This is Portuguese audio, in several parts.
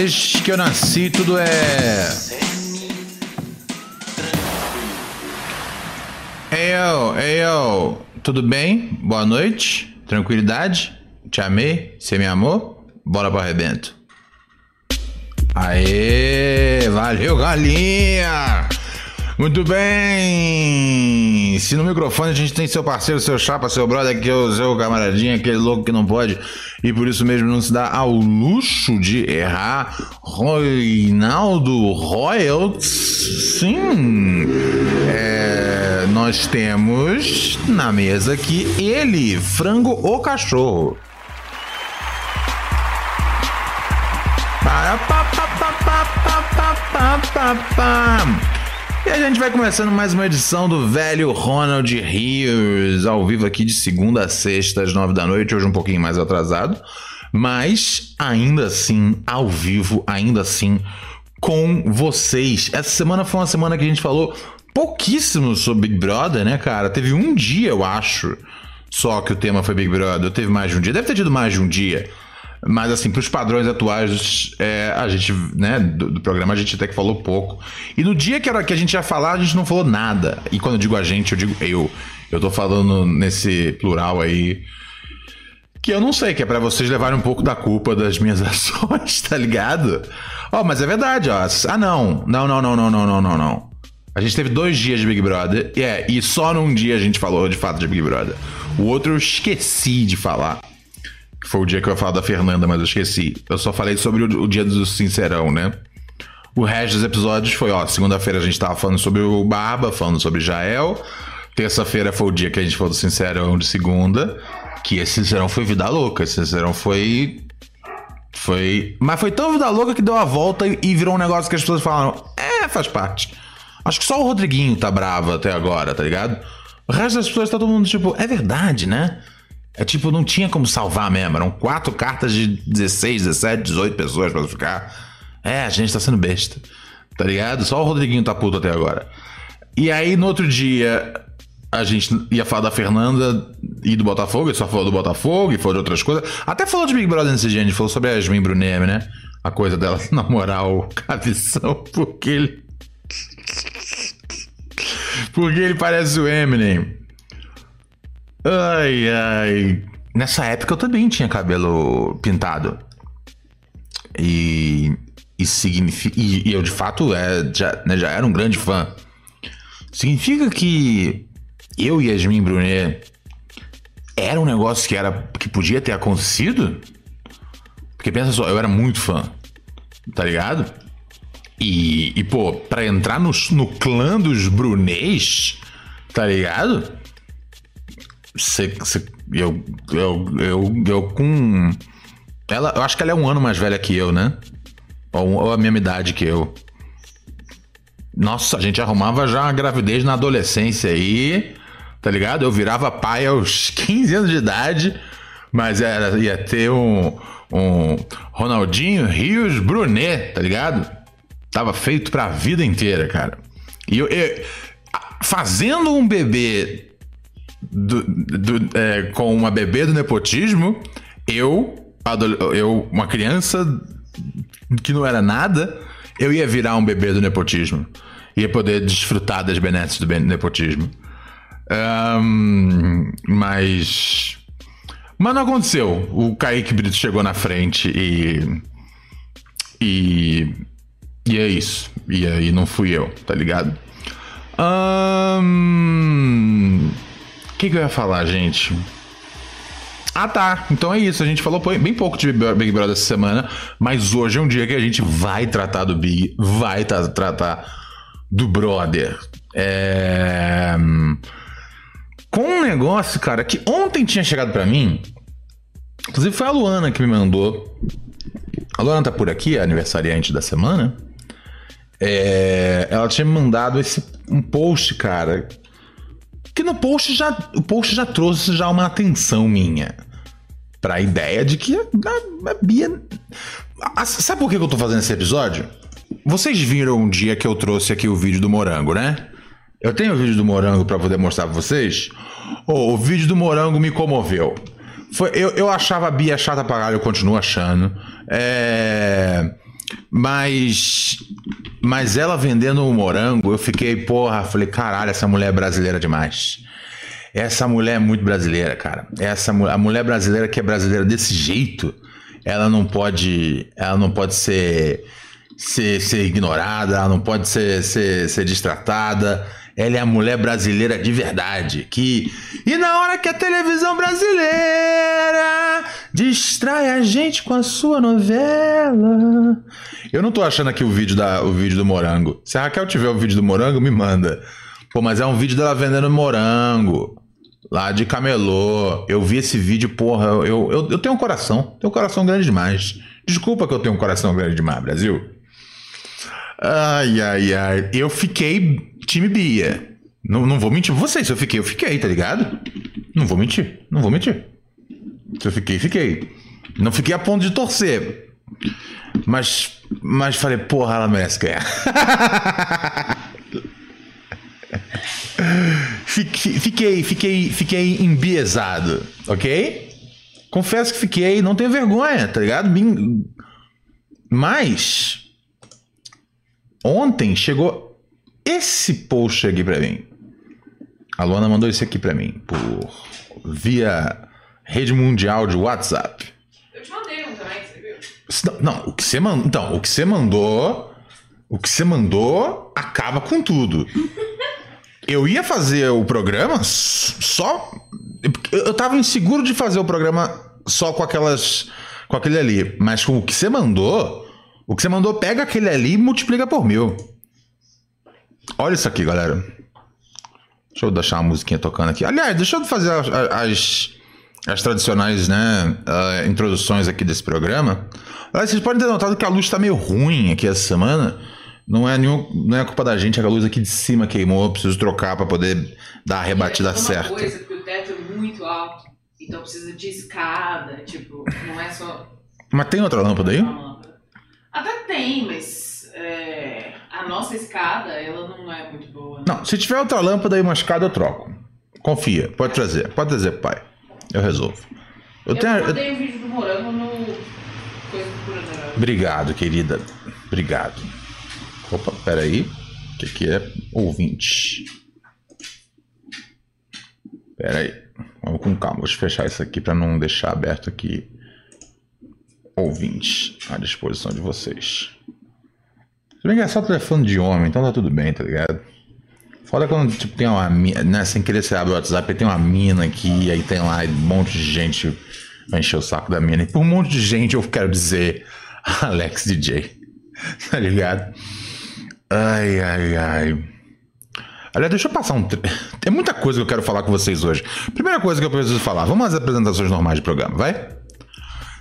Desde que eu nasci tudo é. Eu, eu, tudo bem? Boa noite? Tranquilidade? Te amei? Você me amou? Bora pro arrebento. Aê, valeu, galinha! Muito bem! Se no microfone a gente tem seu parceiro, seu chapa, seu brother, que é o seu camaradinha, aquele louco que não pode e por isso mesmo não se dá ao luxo de errar, Reinaldo Royals, sim! É, nós temos na mesa aqui ele, frango ou cachorro. Pa, pa, pa, pa, pa, pa, pa, pa. E a gente vai começando mais uma edição do velho Ronald Rios, ao vivo aqui de segunda a sexta, às nove da noite, hoje um pouquinho mais atrasado, mas ainda assim, ao vivo, ainda assim, com vocês. Essa semana foi uma semana que a gente falou pouquíssimo sobre Big Brother, né, cara? Teve um dia, eu acho, só que o tema foi Big Brother, teve mais de um dia, deve ter tido mais de um dia. Mas, assim, para os padrões atuais, é, a gente, né, do, do, programa, a gente até que falou pouco. E no dia que, era, que a gente ia falar, a gente não falou nada. E quando eu digo a gente, eu digo eu. Eu tô falando nesse plural aí. Que eu não sei, que é para vocês levarem um pouco da culpa das minhas ações, tá ligado? Ó, oh, mas é verdade, ó. Ah, não. Não, não, não, não, não, não, não, não. A gente teve dois dias de Big Brother. É, e só num dia a gente falou de fato de Big Brother. O outro eu esqueci de falar. Foi o dia que eu ia falar da Fernanda, mas eu esqueci. Eu só falei sobre o, o dia do Sincerão, né? O resto dos episódios foi, ó, segunda-feira a gente tava falando sobre o Barba, falando sobre Jael. Terça-feira foi o dia que a gente falou do Sincerão de segunda. Que esse Sincerão foi vida louca. Esse Sincerão foi. Foi. Mas foi tão vida louca que deu a volta e virou um negócio que as pessoas falaram: é, faz parte. Acho que só o Rodriguinho tá bravo até agora, tá ligado? O resto das pessoas tá todo mundo tipo, é verdade, né? É tipo, não tinha como salvar mesmo. Eram quatro cartas de 16, 17, 18 pessoas pra ficar. É, a gente tá sendo besta. Tá ligado? Só o Rodriguinho tá puto até agora. E aí, no outro dia, a gente ia falar da Fernanda e do Botafogo, ele só falou do Botafogo e falou de outras coisas. Até falou de Big Brother nesse dia, a gente falou sobre a Yasmin Brunet, né? A coisa dela namorar o Cabeção, porque ele. porque ele parece o Eminem. Ai, ai. Nessa época eu também tinha cabelo pintado. E. E, significa, e, e eu de fato é, já, né, já era um grande fã. Significa que eu e Yasmin Brunet era um negócio que era que podia ter acontecido? Porque pensa só, eu era muito fã, tá ligado? E, e pô, pra entrar no, no clã dos Brunês, tá ligado? Eu, eu, eu, eu com. Ela, eu acho que ela é um ano mais velha que eu, né? Ou, ou a mesma idade que eu. Nossa, a gente arrumava já uma gravidez na adolescência aí, tá ligado? Eu virava pai aos 15 anos de idade, mas era, ia ter um, um Ronaldinho Rios Brunet, tá ligado? Tava feito pra vida inteira, cara. E eu, eu fazendo um bebê do, do, é, com uma bebê do nepotismo, eu, eu, uma criança que não era nada, eu ia virar um bebê do nepotismo. Ia poder desfrutar das benesses do nepotismo. Um, mas. Mas não aconteceu. O Kaique Brito chegou na frente e. E. E é isso. E aí não fui eu, tá ligado? Um, que, que eu ia falar, gente? Ah, tá. Então é isso. A gente falou bem pouco de Big Brother essa semana, mas hoje é um dia que a gente vai tratar do Big, vai tratar do Brother. É... Com um negócio, cara, que ontem tinha chegado para mim. Inclusive foi a Luana que me mandou. A Luana tá por aqui, a aniversariante da semana. É... Ela tinha me mandado esse um post, cara, no post já, o post já trouxe já uma atenção minha para a ideia de que a, a, a Bia. A, sabe por que eu tô fazendo esse episódio? Vocês viram um dia que eu trouxe aqui o vídeo do morango, né? Eu tenho o vídeo do morango para poder mostrar pra vocês. Oh, o vídeo do morango me comoveu. Foi, eu, eu achava a Bia chata pra caralho, eu continuo achando. É, mas. Mas ela vendendo o morango, eu fiquei, porra, falei, caralho, essa mulher é brasileira demais. Essa mulher é muito brasileira, cara. Essa a mulher brasileira que é brasileira desse jeito, ela não pode, ela não pode ser ser, ser ignorada, ela não pode ser, ser, ser destratada. Ela é a mulher brasileira de verdade. Que. E na hora que a televisão brasileira distrai a gente com a sua novela. Eu não tô achando aqui o vídeo, da, o vídeo do morango. Se a Raquel tiver o vídeo do morango, me manda. Pô, mas é um vídeo dela vendendo morango. Lá de camelô. Eu vi esse vídeo, porra. Eu, eu, eu tenho um coração. Tenho um coração grande demais. Desculpa que eu tenho um coração grande demais, Brasil. Ai, ai, ai. Eu fiquei time Bia. Não, não vou mentir pra vocês. Eu fiquei, eu fiquei, tá ligado? Não vou mentir. Não vou mentir. Se eu fiquei, fiquei. Não fiquei a ponto de torcer. Mas, mas falei, porra, ela merece ganhar. fiquei, fiquei, fiquei embiesado, ok? Confesso que fiquei, não tenho vergonha, tá ligado? Mas Ontem chegou esse post aqui para mim. A Luana mandou esse aqui para mim por via rede mundial de WhatsApp. Eu te mandei um também, você viu? Não, não o que você mandou, então, o que você mandou, o que você mandou acaba com tudo. Eu ia fazer o programa só eu tava inseguro de fazer o programa só com aquelas com aquele ali, mas com o que você mandou, o que você mandou, pega aquele ali e multiplica por mil. Olha isso aqui, galera. Deixa eu deixar uma musiquinha tocando aqui. Aliás, deixa eu fazer as, as, as tradicionais né, uh, introduções aqui desse programa. Aliás, vocês podem ter notado que a luz está meio ruim aqui essa semana. Não é, nenhum, não é culpa da gente, é a luz aqui de cima queimou. Eu preciso trocar para poder dar a rebatida é, certa. coisa, porque o teto é muito alto. Então precisa de escada. Tipo, não é só. Mas tem outra lâmpada aí? Até tem, mas é, a nossa escada, ela não é muito boa. Né? Não, se tiver outra lâmpada e uma escada, eu troco. Confia, pode trazer, pode trazer, pai. Eu resolvo. Eu, eu tenho, mandei o um vídeo do morango no coisa do Obrigado, querida. Obrigado. Opa, peraí. O que, que é? Ouvinte. Peraí. Vamos com calma. Vou fechar isso aqui para não deixar aberto aqui ouvintes à disposição de vocês. Bem que é só telefone de homem, então tá tudo bem, tá ligado? Foda quando tipo, tem uma mina, né? Sem querer você abre o WhatsApp, tem uma mina aqui, aí tem lá um monte de gente vai encher o saco da mina. E por um monte de gente eu quero dizer Alex DJ. Tá ligado? Ai, ai, ai. Aliás, deixa eu passar um. Tem muita coisa que eu quero falar com vocês hoje. Primeira coisa que eu preciso falar, vamos às apresentações normais de programa, vai?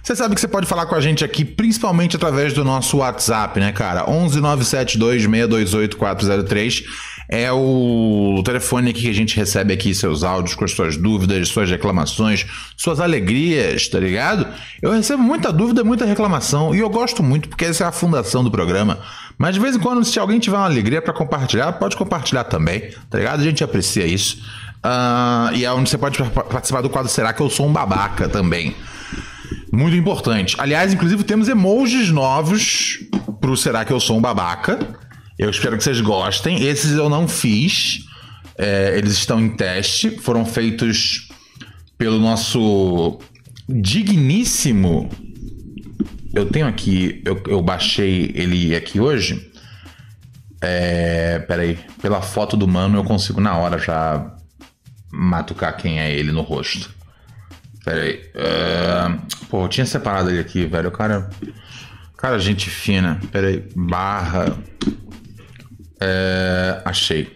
Você sabe que você pode falar com a gente aqui, principalmente através do nosso WhatsApp, né, cara? 11972628403 é o telefone aqui que a gente recebe aqui seus áudios com as suas dúvidas, suas reclamações, suas alegrias, tá ligado? Eu recebo muita dúvida, muita reclamação e eu gosto muito porque essa é a fundação do programa. Mas de vez em quando, se alguém tiver uma alegria para compartilhar, pode compartilhar também, tá ligado? A gente aprecia isso. Uh, e é onde você pode participar do quadro Será que eu sou um babaca também. Muito importante. Aliás, inclusive temos emojis novos pro Será que eu sou um babaca? Eu espero que vocês gostem. Esses eu não fiz. É, eles estão em teste. Foram feitos pelo nosso digníssimo. Eu tenho aqui. Eu, eu baixei ele aqui hoje. É, peraí. Pela foto do mano eu consigo na hora já matucar quem é ele no rosto. Pera aí. Uh, pô, eu tinha separado ele aqui, velho. O cara. Cara, gente fina. Pera aí. Barra. É, achei.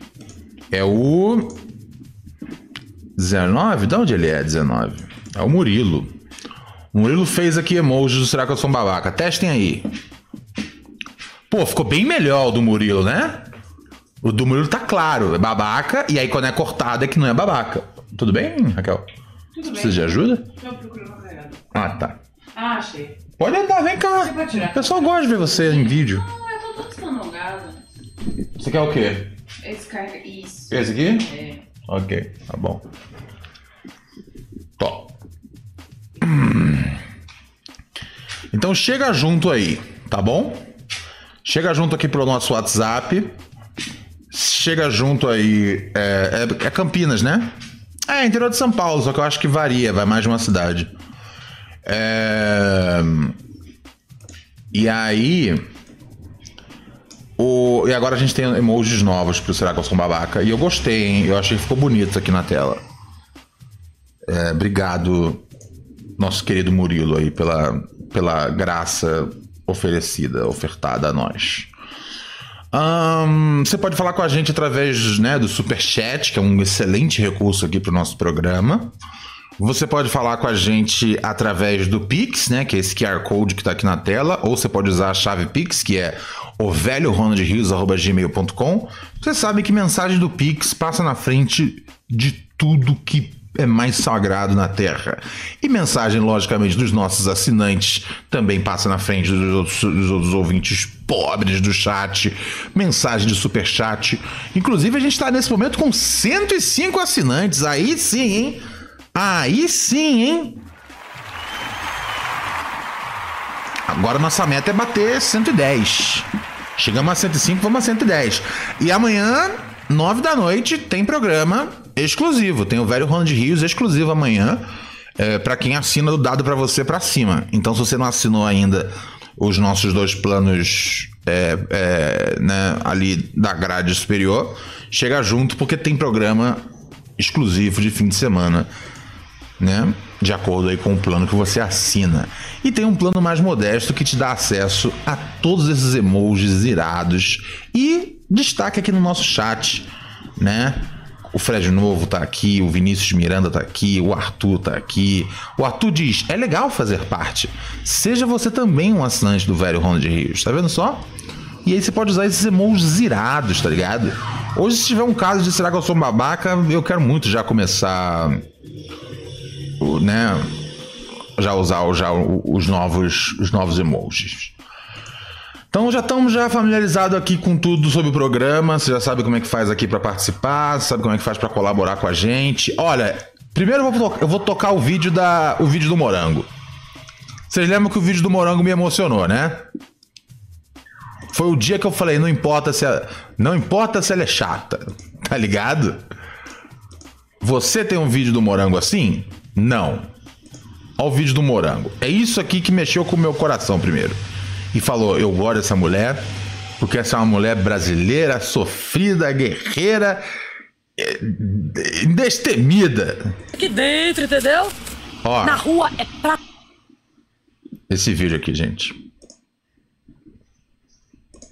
É o. 19? De onde ele é 19? É o Murilo. O Murilo fez aqui emojis do Será que eu sou um babaca? Testem aí. Pô, ficou bem melhor o do Murilo, né? O do Murilo tá claro, é babaca, e aí quando é cortado é que não é babaca. Tudo bem, Raquel? Tudo bem. Precisa de ajuda? Eu procuro. Ah, tá. Ah, achei. Pode andar, vem cá. Você pode tirar. O pessoal gosta de ver você em vídeo. Não, eu tô todo escandalgado. Você quer o quê? Esse carrega. Isso. Esse aqui? É. Ok, tá bom. Tó. Então chega junto aí, tá bom? Chega junto aqui pro nosso WhatsApp. Chega junto aí. É, é, é Campinas, né? É, interior de São Paulo, só que eu acho que varia, vai mais de uma cidade. É... E aí. O... E agora a gente tem emojis novos pro sou um babaca. E eu gostei, hein? Eu achei que ficou bonito aqui na tela. É, obrigado, nosso querido Murilo, aí, pela, pela graça oferecida, ofertada a nós. Um, você pode falar com a gente através né, do Super Chat, que é um excelente recurso aqui para o nosso programa. Você pode falar com a gente através do Pix, né, que é esse QR Code que está aqui na tela, ou você pode usar a chave Pix, que é o velho. Você sabe que mensagem do Pix passa na frente de tudo que é mais sagrado na Terra. E mensagem, logicamente, dos nossos assinantes também passa na frente dos outros, dos outros ouvintes pobres do chat. Mensagem de super chat. Inclusive, a gente está nesse momento com 105 assinantes. Aí sim, hein? Aí sim, hein? Agora nossa meta é bater 110. Chegamos a 105, vamos a 110. E amanhã, 9 da noite, tem programa exclusivo. Tem o velho Ronald Rios exclusivo amanhã. É, para quem assina do dado para você para cima. Então, se você não assinou ainda os nossos dois planos é, é, né, ali da grade superior, chega junto porque tem programa exclusivo de fim de semana né? De acordo aí com o plano que você assina. E tem um plano mais modesto que te dá acesso a todos esses emojis irados e destaque aqui no nosso chat, né? O Fred Novo tá aqui, o Vinícius Miranda tá aqui, o Arthur tá aqui. O Arthur diz: é legal fazer parte. Seja você também um assinante do velho Ronald Rios, tá vendo só? E aí você pode usar esses emojis irados, tá ligado? Hoje, se tiver um caso de será que eu sou babaca, eu quero muito já começar né, já usar já os novos, os novos emojis. Então já estamos já familiarizados aqui com tudo sobre o programa. Você já sabe como é que faz aqui para participar, sabe como é que faz para colaborar com a gente. Olha, primeiro eu vou, eu vou tocar o vídeo da o vídeo do morango. Vocês lembram que o vídeo do morango me emocionou, né? Foi o dia que eu falei, não importa se ela, não importa se ela é chata, tá ligado? Você tem um vídeo do morango assim? Não. Olha o vídeo do morango. É isso aqui que mexeu com o meu coração primeiro. E falou: eu gosto dessa mulher, porque essa é uma mulher brasileira, sofrida, guerreira, é, destemida. Aqui dentro, entendeu? Ó, Na rua é pra. Esse vídeo aqui, gente.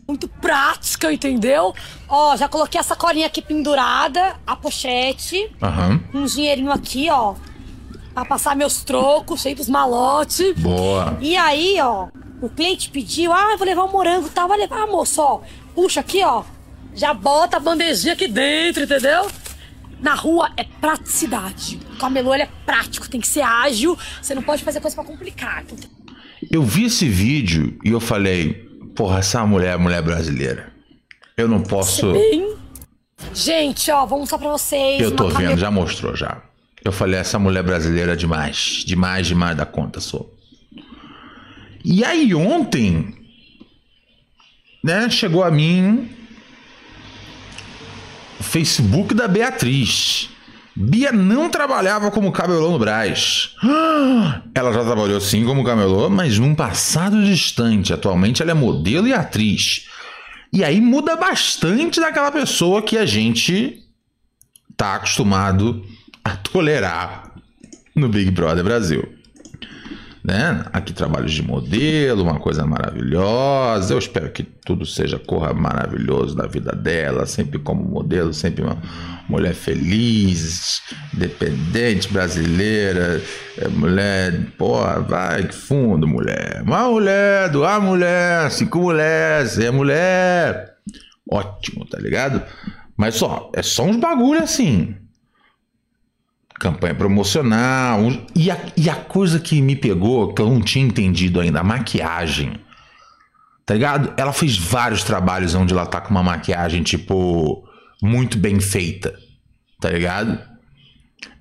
Muito prática, entendeu? Ó, já coloquei essa colinha aqui pendurada, a pochete. Aham. Um dinheirinho aqui, ó pra passar meus trocos, sempre os malotes. Boa. E aí, ó, o cliente pediu, ah, vou levar um morango e tal, vai levar, moço, ó. Puxa aqui, ó. Já bota a bandejinha aqui dentro, entendeu? Na rua é praticidade. O camelô ele é prático, tem que ser ágil, você não pode fazer coisa para complicar. Eu vi esse vídeo e eu falei, porra, essa mulher é mulher brasileira. Eu não posso. Bem... Gente, ó, vou mostrar pra vocês. Eu tô vendo, camel... já mostrou já. Eu falei, essa mulher brasileira é demais. Demais, demais da conta, sou. E aí ontem, né, chegou a mim o Facebook da Beatriz. Bia não trabalhava como camelô no Brás. Ela já trabalhou sim como camelô, mas num passado distante. Atualmente ela é modelo e atriz. E aí muda bastante daquela pessoa que a gente tá acostumado a tolerar no Big Brother Brasil. Né? Aqui trabalhos de modelo, uma coisa maravilhosa. Eu espero que tudo seja corra maravilhoso na vida dela, sempre como modelo, sempre uma mulher feliz, dependente, brasileira, é, mulher, porra, vai que fundo, mulher. Uma mulher, duas mulher, cinco mulheres, é mulher. Ótimo, tá ligado? Mas só, é só uns bagulho assim campanha promocional. E a, e a coisa que me pegou, que eu não tinha entendido ainda, a maquiagem. Tá ligado? Ela fez vários trabalhos onde ela tá com uma maquiagem, tipo, muito bem feita. Tá ligado?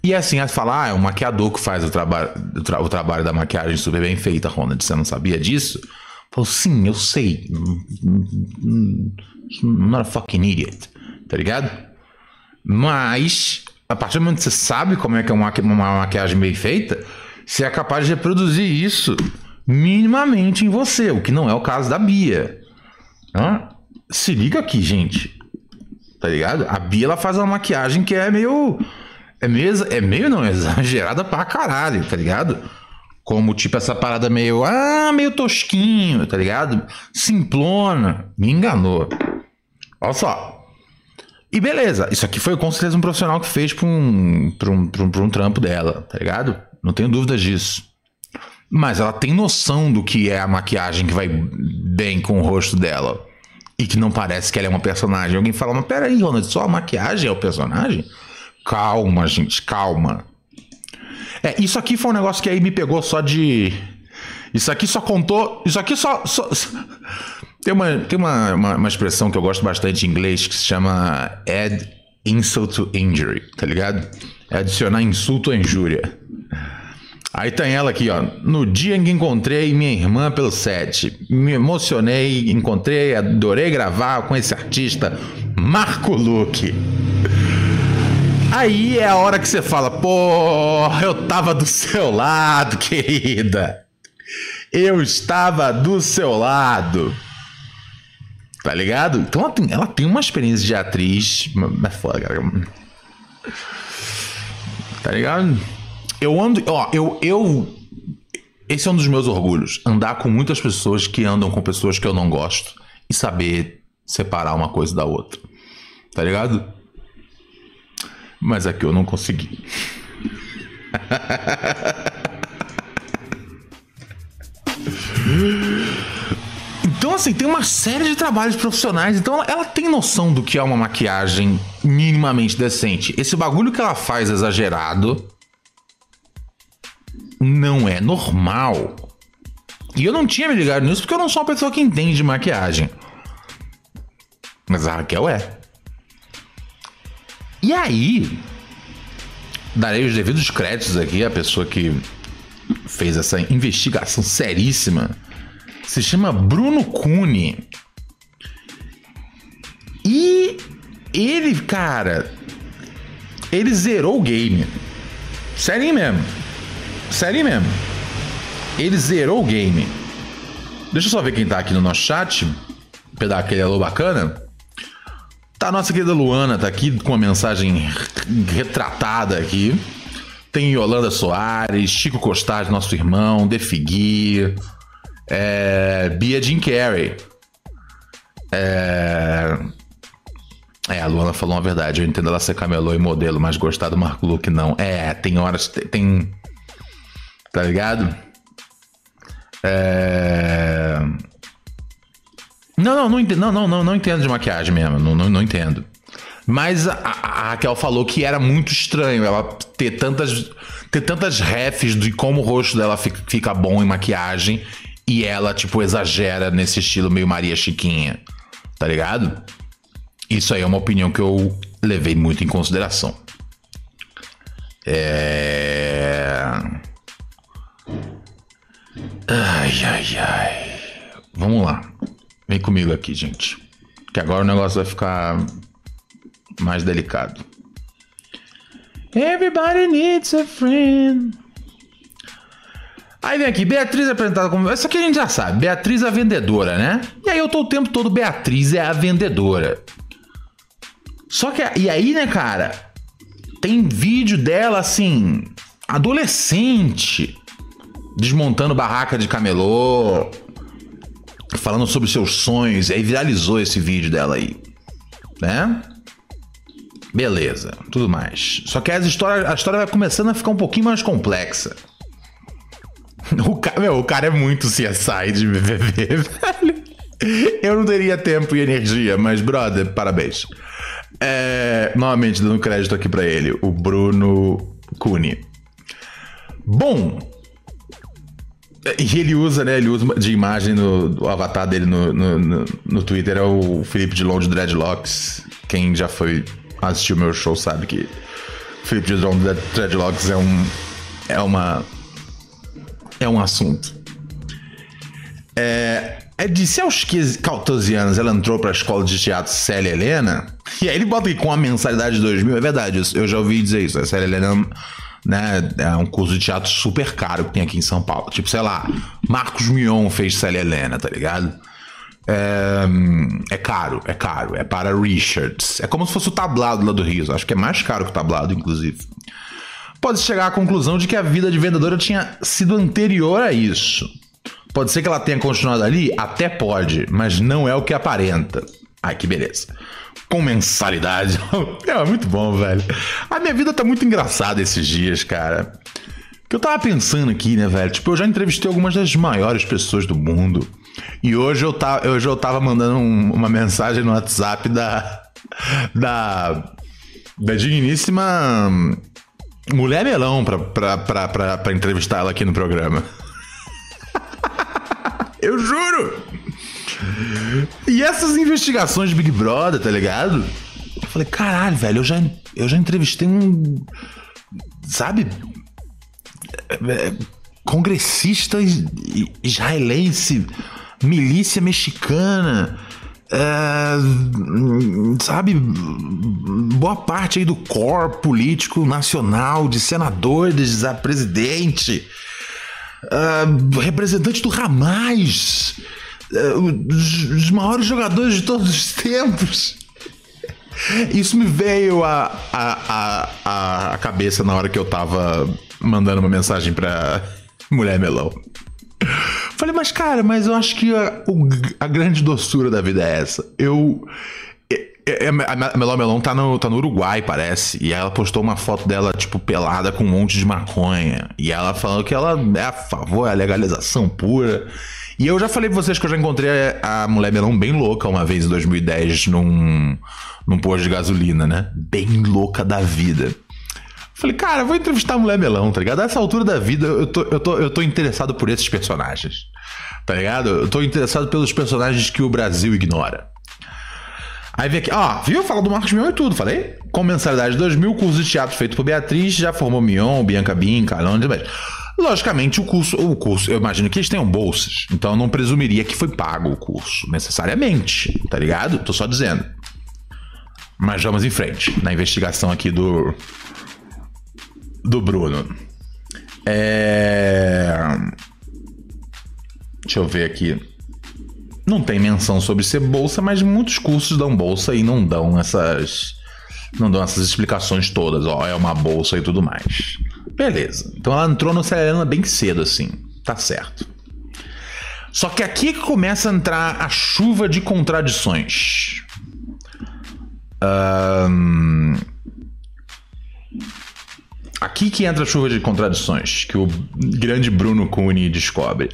E assim, ela fala, ah, é o maquiador que faz o, traba o, tra o trabalho da maquiagem super bem feita, Ronald. Você não sabia disso? Falou, sim, eu sei. I'm not a fucking idiot. Tá ligado? Mas, a partir do momento que você sabe como é que é uma, uma maquiagem bem feita, você é capaz de reproduzir isso minimamente em você, o que não é o caso da Bia. Hã? Se liga aqui, gente. Tá ligado? A Bia ela faz uma maquiagem que é meio. É meio, é meio não, exagerada pra caralho, tá ligado? Como tipo essa parada meio. Ah, meio tosquinho, tá ligado? Simplona. Me enganou. Olha só. E beleza, isso aqui foi com certeza um profissional que fez pra um, um, um, um trampo dela, tá ligado? Não tenho dúvidas disso. Mas ela tem noção do que é a maquiagem que vai bem com o rosto dela. E que não parece que ela é uma personagem. Alguém fala, mas peraí, Ronald, só a maquiagem é o personagem? Calma, gente, calma. É, isso aqui foi um negócio que aí me pegou só de. Isso aqui só contou. Isso aqui só. só... Tem, uma, tem uma, uma, uma, expressão que eu gosto bastante em inglês que se chama add insult to injury, tá ligado? É adicionar insulto à injúria. Aí tem ela aqui, ó. No dia em que encontrei minha irmã pelo set, me emocionei, encontrei, adorei gravar com esse artista, Marco Luque. Aí é a hora que você fala, pô, eu tava do seu lado, querida. Eu estava do seu lado. Tá ligado? Então ela tem, ela tem uma experiência de atriz. Mas foda, cara. Tá ligado? Eu ando. Ó, eu, eu. Esse é um dos meus orgulhos. Andar com muitas pessoas que andam com pessoas que eu não gosto. E saber separar uma coisa da outra. Tá ligado? Mas aqui eu não consegui. Então, assim, tem uma série de trabalhos profissionais. Então, ela, ela, tem noção do que é uma maquiagem minimamente decente. Esse bagulho que ela faz exagerado não é normal. E eu não tinha me ligado nisso porque eu não sou uma pessoa que entende de maquiagem. Mas a Raquel é. E aí, darei os devidos créditos aqui à pessoa que fez essa investigação seríssima. Se chama Bruno Cune. E ele, cara, ele zerou o game. Sério mesmo. Sério mesmo. Ele zerou o game. Deixa eu só ver quem tá aqui no nosso chat. Pra dar aquele alô bacana. Tá nossa querida Luana, tá aqui com uma mensagem retratada aqui. Tem Yolanda Soares, Chico Costaz, nosso irmão, Defigui, é, Bia Jim Carrey. É, é, a Luana falou uma verdade. Eu entendo ela ser camelô e modelo, mas gostar do Marco Luke não. É, tem horas. Tem, Tá ligado? É... Não, não, não entendo, não, não, não, não entendo de maquiagem mesmo, não, não, não entendo. Mas a, a, Raquel falou que era muito estranho ela ter tantas, ter tantas refs de como o rosto dela fica, fica bom em maquiagem e ela, tipo, exagera nesse estilo meio Maria Chiquinha, tá ligado? Isso aí é uma opinião que eu levei muito em consideração. É. Ai, ai, ai. Vamos lá. Vem comigo aqui, gente. Que agora o negócio vai ficar mais delicado. Everybody needs a friend. Aí vem aqui, Beatriz é apresentada como. Isso aqui a gente já sabe. Beatriz é a vendedora, né? E aí eu tô o tempo todo, Beatriz é a vendedora. Só que. E aí, né, cara? Tem vídeo dela assim. Adolescente desmontando barraca de camelô, falando sobre seus sonhos, e aí viralizou esse vídeo dela aí, né? Beleza, tudo mais. Só que as histórias, a história vai começando a ficar um pouquinho mais complexa. O cara, meu, o cara é muito CSI de BBB, velho. Eu não teria tempo e energia, mas, brother, parabéns. É, novamente, dando crédito aqui para ele, o Bruno Cune. Bom, e ele usa, né? Ele usa de imagem no o avatar dele no, no, no, Twitter é o Felipe de Long de Dreadlocks. Quem já foi assistir o meu show sabe que Felipe Gidron da Dreadlocks é um. É uma. É um assunto. É. É de se aos 15, 14 anos ela entrou pra escola de teatro Célia Helena. E aí ele bota aqui com a mensalidade de 2 mil. É verdade, eu já ouvi dizer isso. A Célia Helena né, é um curso de teatro super caro que tem aqui em São Paulo. Tipo, sei lá, Marcos Mion fez Célia Helena, tá ligado? É, é, caro, é caro. É para Richards. É como se fosse o tablado lá do Rio. Acho que é mais caro que o tablado, inclusive. Pode chegar à conclusão de que a vida de vendedora tinha sido anterior a isso. Pode ser que ela tenha continuado ali? Até pode, mas não é o que aparenta. Ai, que beleza. Com mensalidade. é muito bom, velho. A minha vida tá muito engraçada esses dias, cara. Que eu tava pensando aqui, né, velho? Tipo, eu já entrevistei algumas das maiores pessoas do mundo. E hoje eu tava, hoje eu tava mandando um, uma mensagem no WhatsApp da. Da. Da digníssima. Mulher Melão pra, pra, pra, pra, pra entrevistar ela aqui no programa. Eu juro! E essas investigações de Big Brother, tá ligado? Eu falei, caralho, velho, eu já, eu já entrevistei um. Sabe? É, congressista israelense, milícia mexicana. É, sabe, boa parte aí do core político nacional, de senadores, a presidente uh, representante do Ramais, uh, os, os, maiores jogadores de todos os tempos. Isso me veio à a, a, a, cabeça na hora que eu tava mandando uma mensagem pra Mulher Melão. Falei, mas cara, mas eu acho que a, a grande doçura da vida é essa. Eu, é, é, a Melão Melão tá no, tá no Uruguai, parece. E ela postou uma foto dela, tipo, pelada com um monte de maconha. E ela falando que ela é a favor da legalização pura. E eu já falei pra vocês que eu já encontrei a mulher melão bem louca uma vez em 2010 num, num posto de gasolina, né? Bem louca da vida. Falei, cara, vou entrevistar a mulher melão, tá ligado? Nessa altura da vida, eu tô, eu, tô, eu tô interessado por esses personagens, tá ligado? Eu tô interessado pelos personagens que o Brasil ignora. Aí vem aqui, ó, viu? Fala do Marcos Mion e tudo, falei? Com mensalidade de 2 mil, curso de teatro feito por Beatriz, já formou Mion, Bianca Bin, Carlão, demais. Logicamente, o curso, o curso, eu imagino que eles tenham bolsas, então eu não presumiria que foi pago o curso, necessariamente, tá ligado? Tô só dizendo. Mas vamos em frente na investigação aqui do. Do Bruno. É. Deixa eu ver aqui. Não tem menção sobre ser bolsa, mas muitos cursos dão bolsa e não dão essas não dão essas explicações todas, ó, é uma bolsa e tudo mais. Beleza. Então ela entrou no Celerana bem cedo assim. Tá certo. Só que aqui que começa a entrar a chuva de contradições. Um... Aqui que entra a chuva de contradições, que o grande Bruno Cune descobre.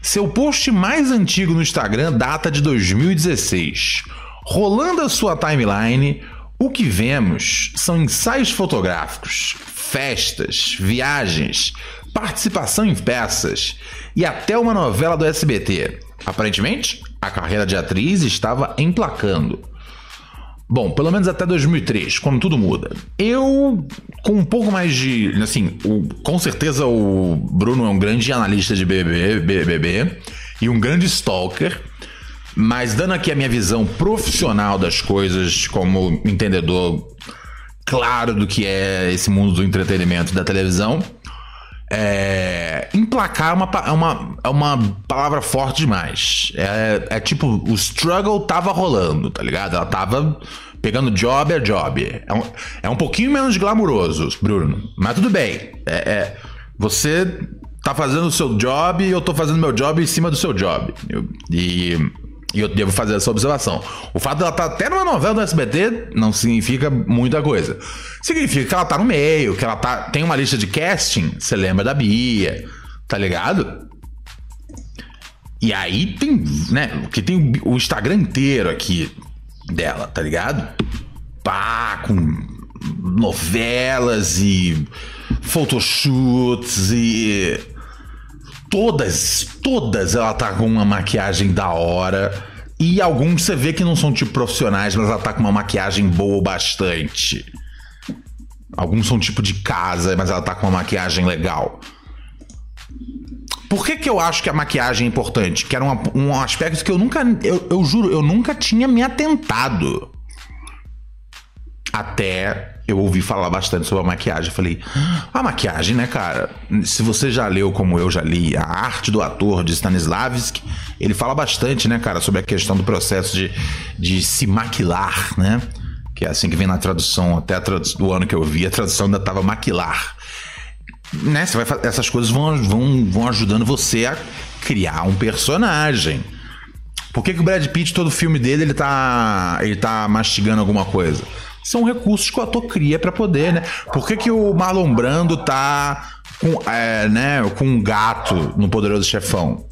Seu post mais antigo no Instagram data de 2016. Rolando a sua timeline, o que vemos são ensaios fotográficos, festas, viagens, participação em peças e até uma novela do SBT. Aparentemente, a carreira de atriz estava emplacando. Bom, pelo menos até 2003, quando tudo muda. Eu, com um pouco mais de. Assim, o, com certeza o Bruno é um grande analista de BBB, BBB e um grande stalker. Mas dando aqui a minha visão profissional das coisas, como entendedor claro do que é esse mundo do entretenimento da televisão, é, emplacar é uma, é uma, é uma palavra forte demais. É, é tipo, o struggle tava rolando, tá ligado? Ela tava pegando job a job. É um, é um pouquinho menos glamuroso, Bruno. Mas tudo bem. É, é, você tá fazendo o seu job e eu tô fazendo meu job em cima do seu job. Eu, e e eu devo fazer essa observação. O fato dela estar tá até numa novela do SBT não significa muita coisa. Significa que ela tá no meio, que ela tá, tem uma lista de casting. Você lembra da Bia, tá ligado? E aí tem, né? Que tem o Instagram inteiro aqui dela, tá ligado? Pá, com novelas e photoshoots e todas, todas ela tá com uma maquiagem da hora. E alguns você vê que não são tipo profissionais, mas ela tá com uma maquiagem boa bastante. Alguns são tipo de casa, mas ela tá com uma maquiagem legal. Por que, que eu acho que a maquiagem é importante? Que era um, um aspecto que eu nunca. Eu, eu juro, eu nunca tinha me atentado. Até eu ouvi falar bastante sobre a maquiagem. Falei, a maquiagem, né, cara? Se você já leu, como eu já li, A Arte do Ator de Stanislavski, ele fala bastante, né, cara, sobre a questão do processo de, de se maquilar, né? Que é assim que vem na tradução, até a do ano que eu vi, a tradução ainda tava maquilar né, você vai, essas coisas vão, vão, vão ajudando você a criar um personagem. Por que, que o Brad Pitt, todo filme dele, ele tá, ele tá mastigando alguma coisa? São recursos que o ator cria para poder, né? Por que, que o Marlon Brando tá com, é, né, com um gato no Poderoso Chefão?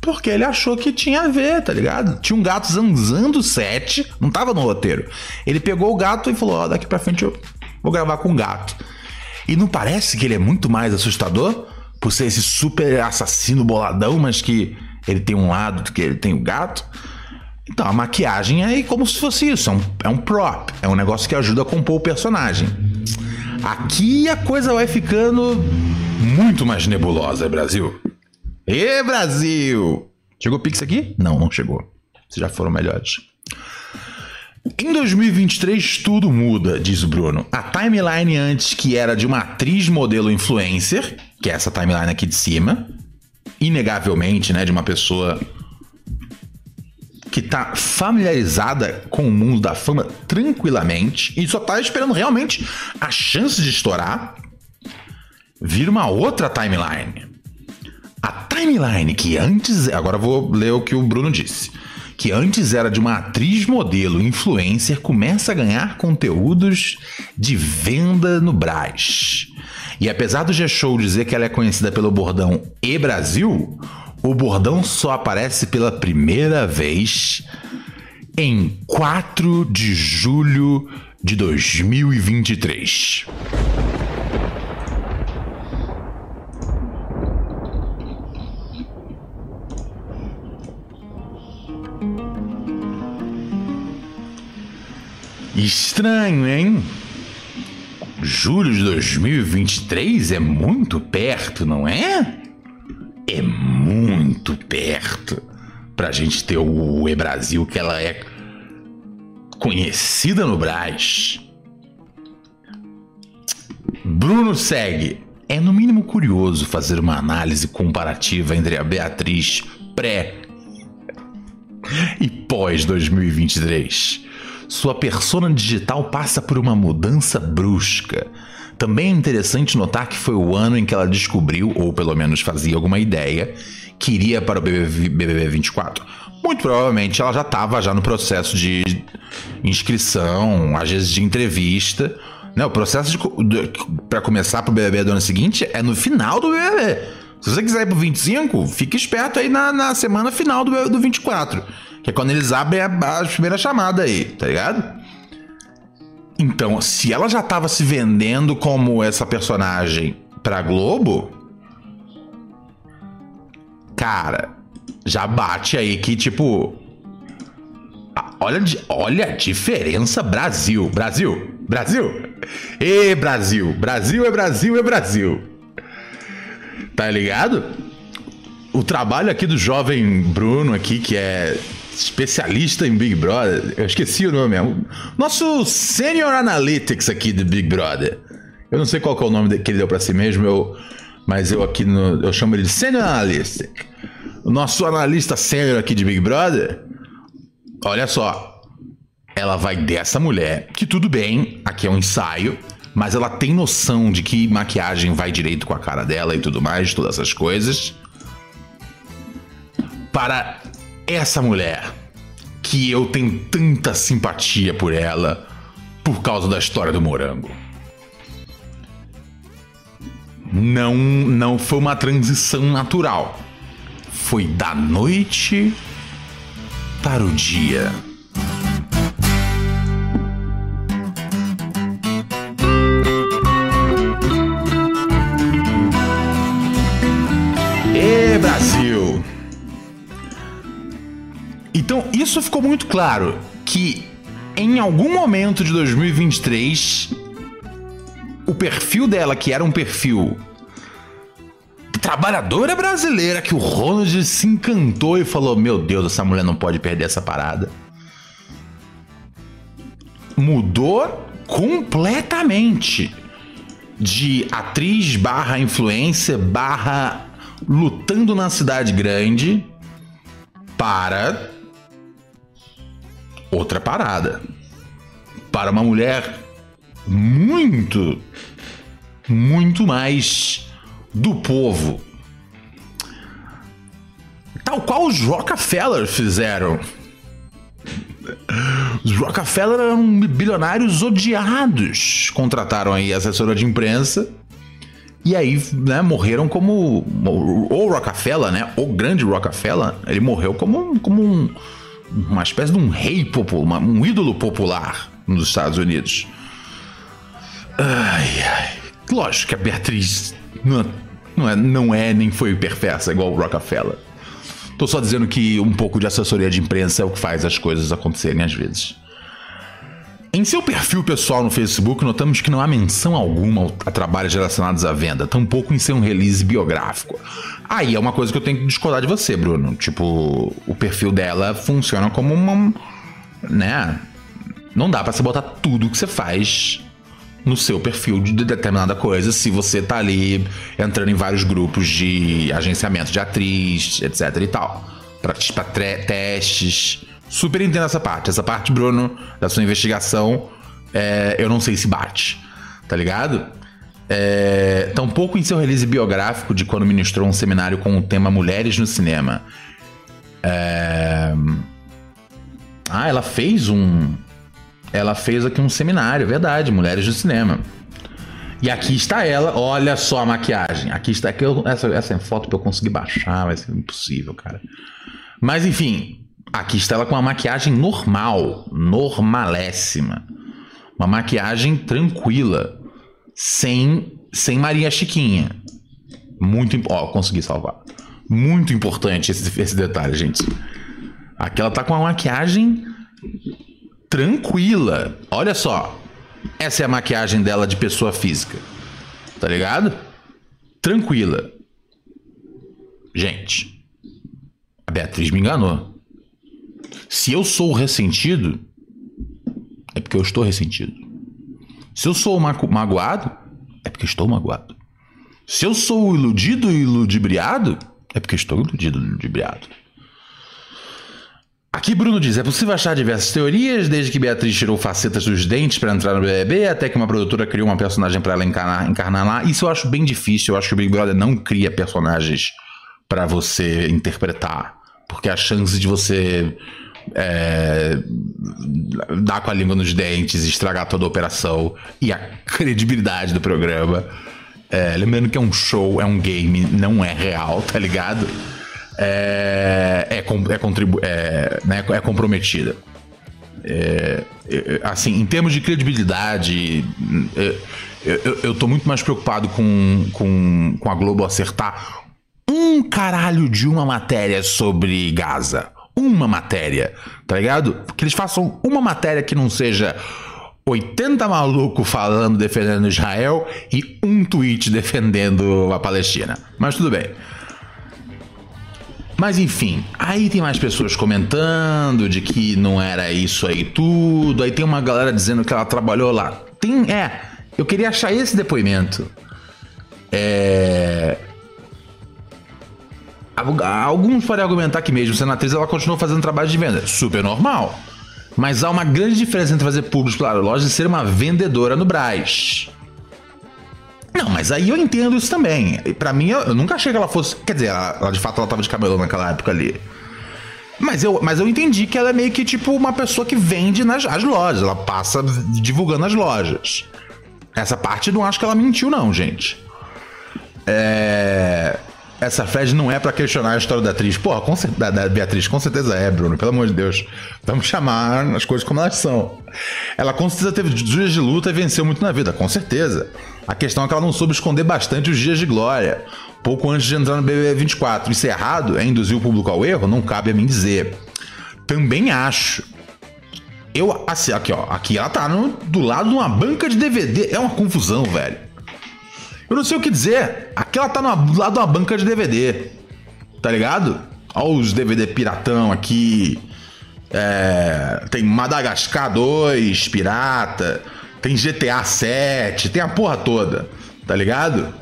Porque ele achou que tinha a ver, tá ligado? Tinha um gato zanzando o set, não tava no roteiro. Ele pegou o gato e falou: Ó, oh, daqui pra frente eu vou gravar com o gato. E não parece que ele é muito mais assustador por ser esse super assassino boladão, mas que ele tem um lado que ele tem o gato? Então a maquiagem é como se fosse isso, é um, é um prop, é um negócio que ajuda a compor o personagem. Aqui a coisa vai ficando muito mais nebulosa, Brasil. E Brasil! Chegou o Pix aqui? Não, não chegou. Vocês já foram melhores. Em 2023 tudo muda, diz o Bruno. A timeline antes que era de uma atriz modelo influencer, que é essa timeline aqui de cima, inegavelmente, né, de uma pessoa que tá familiarizada com o mundo da fama tranquilamente e só tá esperando realmente a chance de estourar, vira uma outra timeline. A timeline que antes, agora vou ler o que o Bruno disse que antes era de uma atriz modelo influencer, começa a ganhar conteúdos de venda no Brás. E apesar do G-Show dizer que ela é conhecida pelo bordão E Brasil, o bordão só aparece pela primeira vez em 4 de julho de 2023. Estranho, hein? Julho de 2023 é muito perto, não é? É muito perto pra gente ter o E-Brasil que ela é conhecida no Brás. Bruno segue. É no mínimo curioso fazer uma análise comparativa entre a Beatriz pré e pós 2023 sua persona digital passa por uma mudança brusca. Também é interessante notar que foi o ano em que ela descobriu, ou pelo menos fazia alguma ideia, que iria para o BBB 24. Muito provavelmente ela já estava já no processo de inscrição, às vezes de entrevista. Né? O processo para começar para o BBB do ano seguinte é no final do BBB. Se você quiser ir pro 25, fique esperto aí na, na semana final do, do 24. Que é quando eles abrem a, a primeira chamada aí, tá ligado? Então, se ela já tava se vendendo como essa personagem pra Globo, cara, já bate aí que, tipo. Olha, olha a diferença Brasil. Brasil. Brasil. E Brasil. Brasil é Brasil é Brasil. Tá ligado? O trabalho aqui do jovem Bruno aqui, que é especialista em Big Brother. Eu esqueci o nome. É nosso Senior Analytics aqui do Big Brother. Eu não sei qual é o nome que ele deu para si mesmo, eu, mas eu aqui no, eu chamo ele de Senior Analyst. O nosso analista sênior aqui de Big Brother. Olha só. Ela vai dessa mulher, que tudo bem, aqui é um ensaio, mas ela tem noção de que maquiagem vai direito com a cara dela e tudo mais, todas essas coisas. Para essa mulher, que eu tenho tanta simpatia por ela por causa da história do morango. Não, não foi uma transição natural. Foi da noite para o dia. Então, isso ficou muito claro que em algum momento de 2023 o perfil dela, que era um perfil trabalhadora brasileira, que o Ronald se encantou e falou: Meu Deus, essa mulher não pode perder essa parada. Mudou completamente de atriz barra influência barra lutando na cidade grande para outra parada. Para uma mulher muito, muito mais do povo. Tal qual os Rockefeller fizeram. Os Rockefeller eram bilionários odiados. Contrataram aí assessora de imprensa. E aí, né, morreram como. O Rockefeller, né? O grande Rockefeller, ele morreu como, como um, uma espécie de um rei popular, um ídolo popular nos Estados Unidos. Ai, ai. Lógico que a Beatriz não, é, não é, não é nem foi perfeita igual o Rockefeller. Tô só dizendo que um pouco de assessoria de imprensa é o que faz as coisas acontecerem às vezes. Em seu perfil pessoal no Facebook, notamos que não há menção alguma a trabalhos relacionados à venda, tampouco em seu release biográfico. Aí é uma coisa que eu tenho que discordar de você, Bruno. Tipo, o perfil dela funciona como uma. né? Não dá para você botar tudo que você faz no seu perfil de determinada coisa se você tá ali entrando em vários grupos de agenciamento de atriz, etc e tal. Pra testes. Super entendo essa parte. Essa parte, Bruno, da sua investigação, é, eu não sei se bate. Tá ligado? É, tampouco em seu release biográfico de quando ministrou um seminário com o tema Mulheres no Cinema. É... Ah, ela fez um, ela fez aqui um seminário, verdade, Mulheres do Cinema. E aqui está ela, olha só a maquiagem. Aqui está aqui eu, essa, essa foto para eu conseguir baixar, vai ser impossível, cara. Mas enfim, aqui está ela com uma maquiagem normal, normaléssima. Uma maquiagem tranquila, sem sem Maria Chiquinha. Muito, ó, consegui salvar. Muito importante esse, esse detalhe, gente. Aqui ela tá com uma maquiagem tranquila. Olha só. Essa é a maquiagem dela de pessoa física. Tá ligado? Tranquila. Gente, a Beatriz me enganou. Se eu sou ressentido, é porque eu estou ressentido. Se eu sou magoado, é porque estou magoado. Se eu sou iludido e iludibriado, é porque estou iludido e iludibriado. Aqui Bruno diz: é possível achar diversas teorias, desde que Beatriz tirou facetas dos dentes para entrar no BBB, até que uma produtora criou uma personagem para ela encarnar, encarnar lá. Isso eu acho bem difícil. Eu acho que o Big Brother não cria personagens para você interpretar, porque a chance de você é, dar com a língua nos dentes, estragar toda a operação e a credibilidade do programa. É, lembrando que é um show, é um game, não é real, tá ligado? é, é, é, é, né, é comprometida. É, é, assim, em termos de credibilidade, é, eu, eu tô muito mais preocupado com, com, com a Globo acertar um caralho de uma matéria sobre Gaza. Uma matéria, tá ligado? Que eles façam uma matéria que não seja 80 malucos falando defendendo Israel e um tweet defendendo a Palestina. Mas tudo bem. Mas enfim, aí tem mais pessoas comentando de que não era isso aí tudo. Aí tem uma galera dizendo que ela trabalhou lá. Tem, é, eu queria achar esse depoimento. É. Alguns podem argumentar que mesmo sendo atriz ela continuou fazendo trabalho de venda. Super normal. Mas há uma grande diferença entre fazer públicos para loja e ser uma vendedora no Braz. Não, mas aí eu entendo isso também. Para mim, eu, nunca achei que ela fosse. Quer dizer, ela, ela, de fato ela tava de cabelo naquela época ali. Mas eu, mas eu entendi que ela é meio que tipo uma pessoa que vende nas as lojas. Ela passa divulgando as lojas. Essa parte não acho que ela mentiu, não, gente. É essa Fed não é para questionar a história da atriz. Porra, com, da, da, Beatriz, com certeza é, Bruno. Pelo amor de Deus. Vamos chamar as coisas como elas são. Ela com certeza teve dias de luta e venceu muito na vida, com certeza. A questão é que ela não soube esconder bastante os dias de glória. Pouco antes de entrar no BBB 24. Isso é errado? É induzir o público ao erro? Não cabe a mim dizer. Também acho Eu, assim, aqui, ó. Aqui ela tá no, do lado de uma banca de DVD. É uma confusão, velho. Eu não sei o que dizer. Aqui ela tá no, lado de uma banca de DVD. Tá ligado? Olha os DVD piratão aqui. É, tem Madagascar 2, pirata. Tem GTA 7. Tem a porra toda. Tá ligado?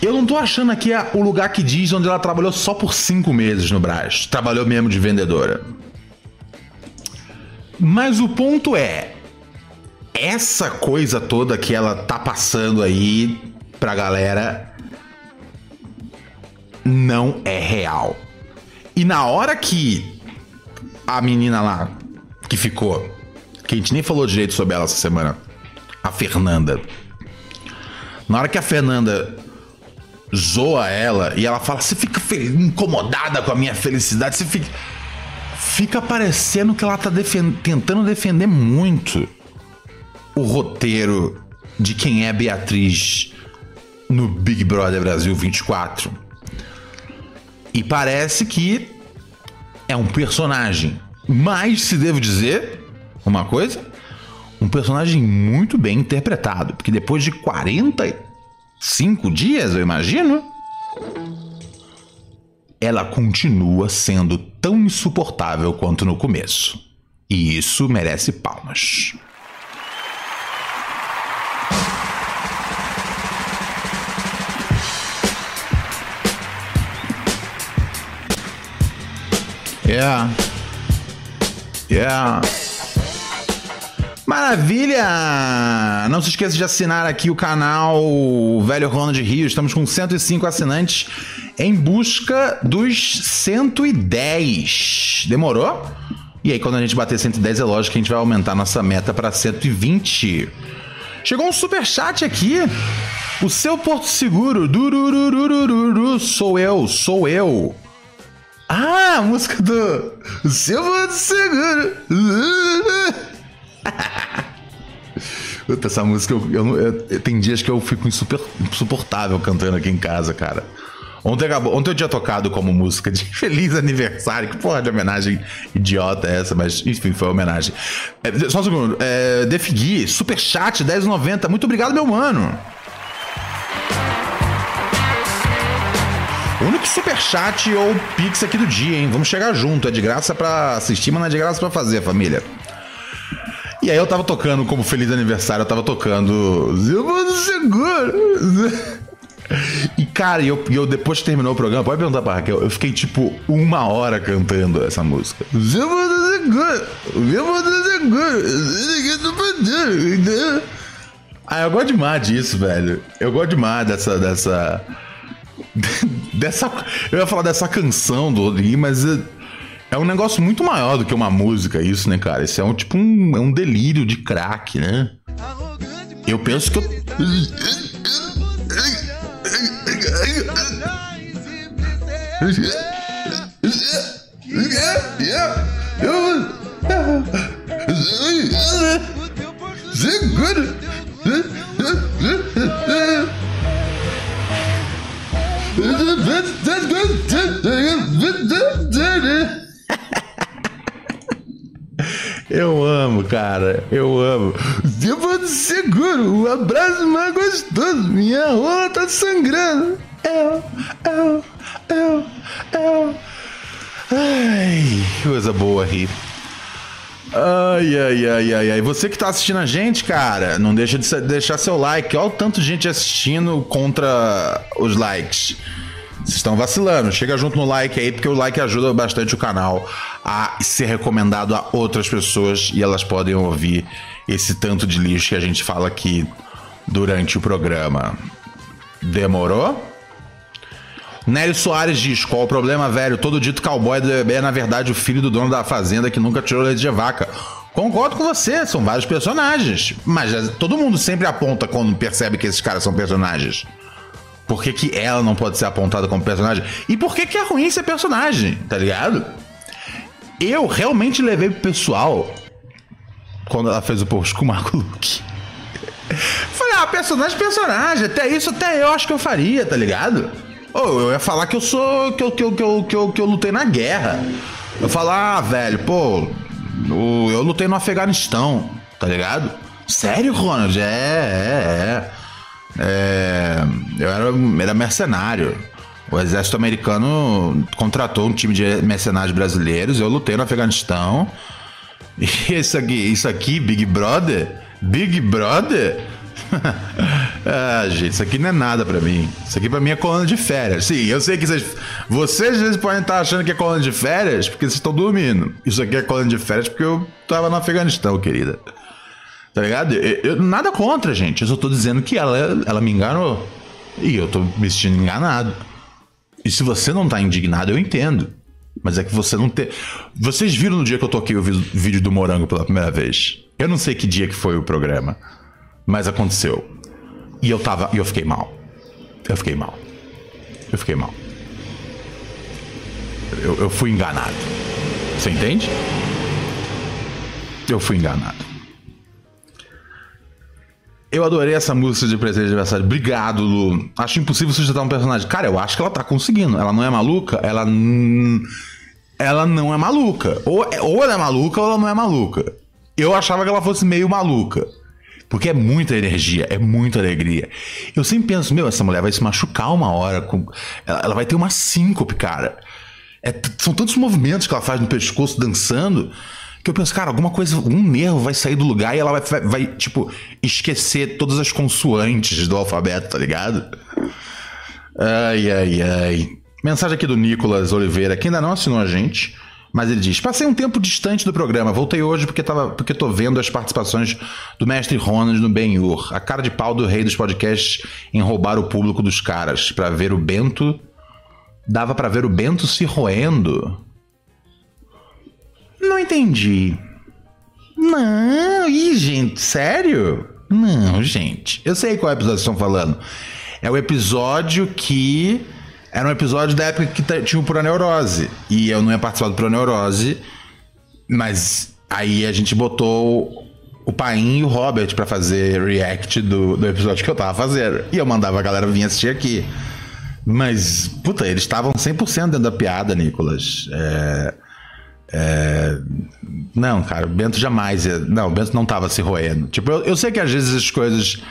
Eu não tô achando aqui o lugar que diz onde ela trabalhou só por cinco meses no Brás. Trabalhou mesmo de vendedora. Mas o ponto é. Essa coisa toda que ela tá passando aí pra galera não é real. E na hora que a menina lá que ficou, que a gente nem falou direito sobre ela essa semana, a Fernanda. Na hora que a Fernanda zoa ela e ela fala: Você fica incomodada com a minha felicidade, você fica. Fica parecendo que ela tá tentando defender muito o roteiro de quem é Beatriz no Big Brother Brasil 24. E parece que é um personagem. Mas, se devo dizer uma coisa, um personagem muito bem interpretado. Porque depois de 45 dias, eu imagino, ela continua sendo tão insuportável quanto no começo. E isso merece palmas. Yeah. Yeah. Maravilha! Não se esqueça de assinar aqui o canal Velho Ronald Rio. Estamos com 105 assinantes em busca dos 110. Demorou? E aí, quando a gente bater 110, é lógico que a gente vai aumentar nossa meta para 120. Chegou um super chat aqui. O seu Porto Seguro. Sou eu, sou eu. Ah, a música do. Seu Porto Seguro. Puta, essa música, eu, eu, eu, tem dias que eu fico insuper, insuportável cantando aqui em casa, cara. Ontem, acabou, ontem eu tinha tocado como música de feliz aniversário. Que porra de homenagem idiota é essa, mas enfim, foi homenagem. É, só um segundo. É, Defigui, superchat 10,90. Muito obrigado, meu mano. Superchat ou pix aqui do dia, hein? Vamos chegar junto. É de graça pra assistir, mas não é de graça pra fazer, família. E aí eu tava tocando, como feliz aniversário, eu tava tocando. E, cara, eu, eu depois que terminou o programa, pode perguntar pra Raquel, eu fiquei tipo uma hora cantando essa música. Ah, eu gosto demais disso, velho. Eu gosto demais dessa. dessa. dessa. Eu ia falar dessa canção do Rodrigo, mas é um negócio muito maior do que uma música, isso, né, cara? Isso é um tipo um, é um delírio de crack, né? Eu penso que eu. Eu amo, cara. Eu amo. De seguro, um abraço mais gostoso. Minha rola tá sangrando. Eu, eu, eu, eu. Ai, coisa boa rir. Ai, ai, ai, ai, ai. Você que tá assistindo a gente, cara, não deixa de deixar seu like. Olha o tanto de gente assistindo contra os likes. Vocês estão vacilando. Chega junto no like aí, porque o like ajuda bastante o canal a ser recomendado a outras pessoas e elas podem ouvir esse tanto de lixo que a gente fala aqui durante o programa. Demorou? Nélio Soares diz: qual o problema, velho? Todo dito cowboy é, na verdade, o filho do dono da fazenda que nunca tirou leite de vaca. Concordo com você, são vários personagens. Mas todo mundo sempre aponta quando percebe que esses caras são personagens. Por que, que ela não pode ser apontada como personagem? E por que, que é ruim ser personagem, tá ligado? Eu realmente levei pro pessoal quando ela fez o post com o Marco Luke. Falei, ah, personagem, personagem. Até isso, até eu acho que eu faria, tá ligado? Oh, eu ia falar que eu sou. Que eu, que, eu, que, eu, que, eu, que eu lutei na guerra. Eu falo, ah, velho, pô, eu lutei no Afeganistão, tá ligado? Sério, Ronald? É, é, é. é eu era, era mercenário. O exército americano contratou um time de mercenários brasileiros. Eu lutei no Afeganistão. E isso aqui, isso aqui, Big Brother? Big Brother? ah, gente, isso aqui não é nada para mim. Isso aqui para mim é coluna de férias. Sim, eu sei que vocês, vocês às vezes podem estar achando que é coluna de férias porque vocês estão dormindo. Isso aqui é coluna de férias porque eu tava no Afeganistão, querida. Tá ligado? Eu, eu, nada contra, gente. Eu só tô dizendo que ela, ela me enganou. E eu tô me sentindo enganado. E se você não tá indignado, eu entendo. Mas é que você não tem. Vocês viram no dia que eu toquei o vídeo do morango pela primeira vez? Eu não sei que dia que foi o programa. Mas aconteceu. E eu tava. Eu fiquei mal. Eu fiquei mal. Eu fiquei mal. Eu, eu fui enganado. Você entende? Eu fui enganado. Eu adorei essa música de presente de aniversário. Obrigado, Lu. Acho impossível sustentar um personagem. Cara, eu acho que ela tá conseguindo. Ela não é maluca, ela. Ela não é maluca. Ou, ou ela é maluca ou ela não é maluca. Eu achava que ela fosse meio maluca. Porque é muita energia, é muita alegria. Eu sempre penso, meu, essa mulher vai se machucar uma hora. Com... Ela, ela vai ter uma síncope, cara. É, são tantos movimentos que ela faz no pescoço dançando que eu penso, cara, alguma coisa, um nervo vai sair do lugar e ela vai, vai, vai tipo, esquecer todas as consoantes do alfabeto, tá ligado? Ai, ai, ai. Mensagem aqui do Nicolas Oliveira, que ainda não assinou a gente. Mas ele diz: Passei um tempo distante do programa, voltei hoje porque, tava, porque tô vendo as participações do mestre Ronald no Ben-Hur. A cara de pau do rei dos podcasts em roubar o público dos caras. para ver o Bento. Dava para ver o Bento se roendo. Não entendi. Não, ih, gente, sério? Não, gente. Eu sei qual episódio vocês estão falando. É o episódio que era um episódio da época que tinha o Proneurose. E eu não ia participar do Proneurose. Mas aí a gente botou o Paim e o Robert para fazer react do, do episódio que eu tava fazendo. E eu mandava a galera vir assistir aqui. Mas, puta, eles estavam 100% dentro da piada, Nicolas. É, é, não, cara, o Bento jamais. Ia, não, o Bento não tava se roendo. Tipo, eu, eu sei que às vezes as coisas.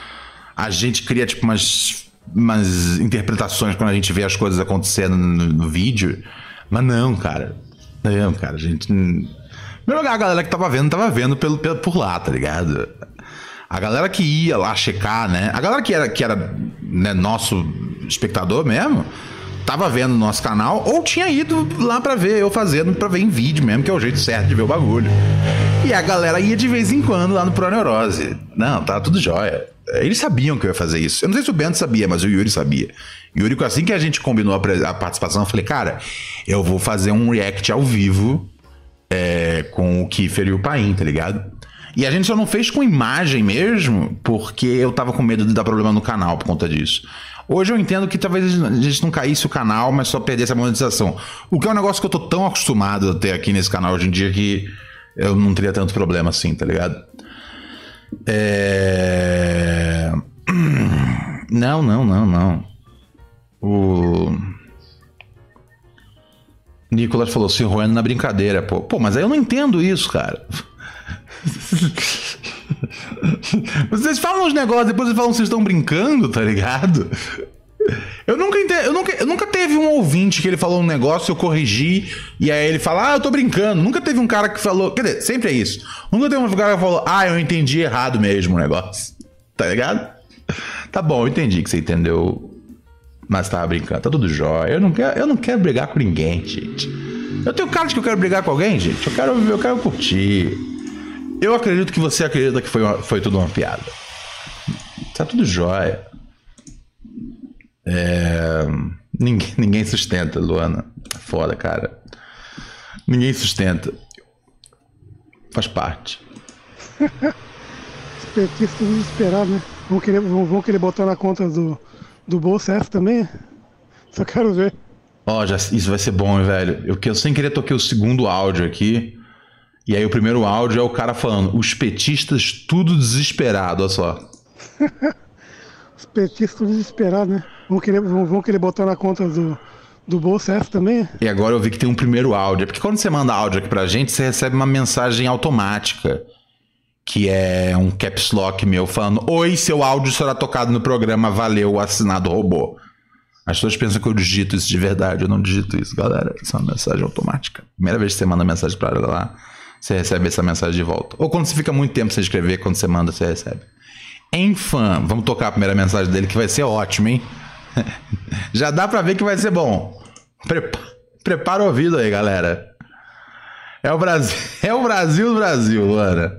A gente cria, tipo, umas umas interpretações quando a gente vê as coisas acontecendo no, no vídeo. Mas não, cara. Não, cara, a gente. Em primeiro lugar, a galera que tava vendo, tava vendo pelo, pelo, por lá, tá ligado? A galera que ia lá checar, né? A galera que era, que era né, nosso espectador mesmo, tava vendo no nosso canal ou tinha ido lá para ver eu fazendo, para ver em vídeo mesmo, que é o jeito certo de ver o bagulho. E a galera ia de vez em quando lá no Proneurose. Não, tá tudo jóia. Eles sabiam que eu ia fazer isso. Eu não sei se o Bento sabia, mas o Yuri sabia. Yuri, assim que a gente combinou a participação, eu falei, cara, eu vou fazer um react ao vivo é, com o Kiefer e o Paim, tá ligado? E a gente só não fez com imagem mesmo, porque eu tava com medo de dar problema no canal por conta disso. Hoje eu entendo que talvez a gente não caísse o canal, mas só perdesse a monetização. O que é um negócio que eu tô tão acostumado a ter aqui nesse canal hoje em dia que eu não teria tanto problema assim, tá ligado? É... Não, não, não, não. O. Nicolas falou se roendo na brincadeira, pô. Pô, mas aí eu não entendo isso, cara. Vocês falam uns negócios, depois vocês falam que vocês estão brincando, tá ligado? Eu nunca, entendi, eu, nunca, eu nunca teve um ouvinte que ele falou um negócio, eu corrigi, e aí ele fala, ah, eu tô brincando. Nunca teve um cara que falou. Quer dizer, sempre é isso. Nunca teve um cara que falou, ah, eu entendi errado mesmo o negócio. Tá ligado? Tá bom, eu entendi que você entendeu. Mas tava brincando, tá tudo jóia. Eu não quero, eu não quero brigar com ninguém, gente. Eu tenho cara de que eu quero brigar com alguém, gente. Eu quero, eu quero curtir. Eu acredito que você acredita que foi, uma, foi tudo uma piada. Tá tudo jóia. É... Ninguém, ninguém sustenta, Luana. Foda, cara. Ninguém sustenta. Faz parte. Os petistas desesperados, né? Vão querer, vão, vão querer botar na conta do, do bolso essa também? Só quero ver. Ó, oh, já, isso vai ser bom, hein, velho. Eu, eu sem querer toquei o segundo áudio aqui. E aí o primeiro áudio é o cara falando, os petistas tudo desesperado, olha só. os petistas tudo desesperados, né? Vão querer, vão, vão querer botar na conta do, do Bolsa F também. E agora eu vi que tem um primeiro áudio. É porque quando você manda áudio aqui pra gente, você recebe uma mensagem automática. Que é um caps lock meu falando: Oi, seu áudio será tocado no programa, valeu, assinado robô. As pessoas pensam que eu digito isso de verdade. Eu não digito isso, galera. Isso é uma mensagem automática. Primeira vez que você manda mensagem pra ela lá, você recebe essa mensagem de volta. Ou quando você fica muito tempo sem escrever, quando você manda, você recebe. Enfim, vamos tocar a primeira mensagem dele que vai ser ótimo, hein? Já dá pra ver que vai ser bom. Prepa prepara o ouvido aí, galera. É o Brasil, é o Brasil Brasil, Luana.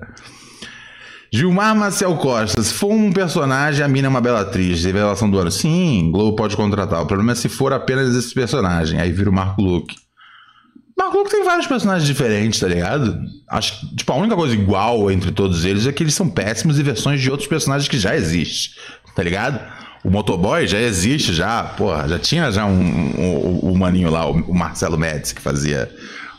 Gilmar Maciel Costa, se for um personagem, a mina é uma bela atriz. Revelação do ano. Sim, Globo pode contratar. O problema é se for apenas esse personagem. Aí vira o Marco Luke. Marco tem vários personagens diferentes, tá ligado? Acho que, tipo, a única coisa igual entre todos eles é que eles são péssimos e versões de outros personagens que já existem, tá ligado? O motoboy já existe, já, porra, já tinha já um, um, um o maninho lá, o, Marcelo Médici, que fazia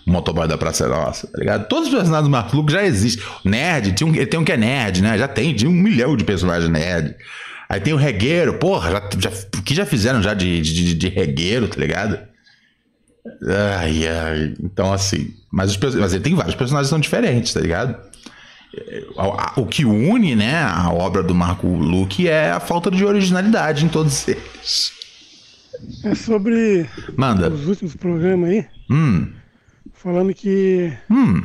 o motoboy da Praça Nossa, tá ligado? Todos os personagens do Marco já existem. Nerd, tinha um, tem um que é nerd, né? Já tem, tinha um milhão de personagens nerd. Aí tem o regueiro, porra, já, já, que já fizeram já de, de, de regueiro, tá ligado? Ai, ai. Então, assim. Mas, os, mas ele tem vários personagens que são diferentes, tá ligado? O que une, né, a obra do Marco Luque é a falta de originalidade em todos eles. É sobre Manda. os últimos programas aí, Hum, falando que, hum.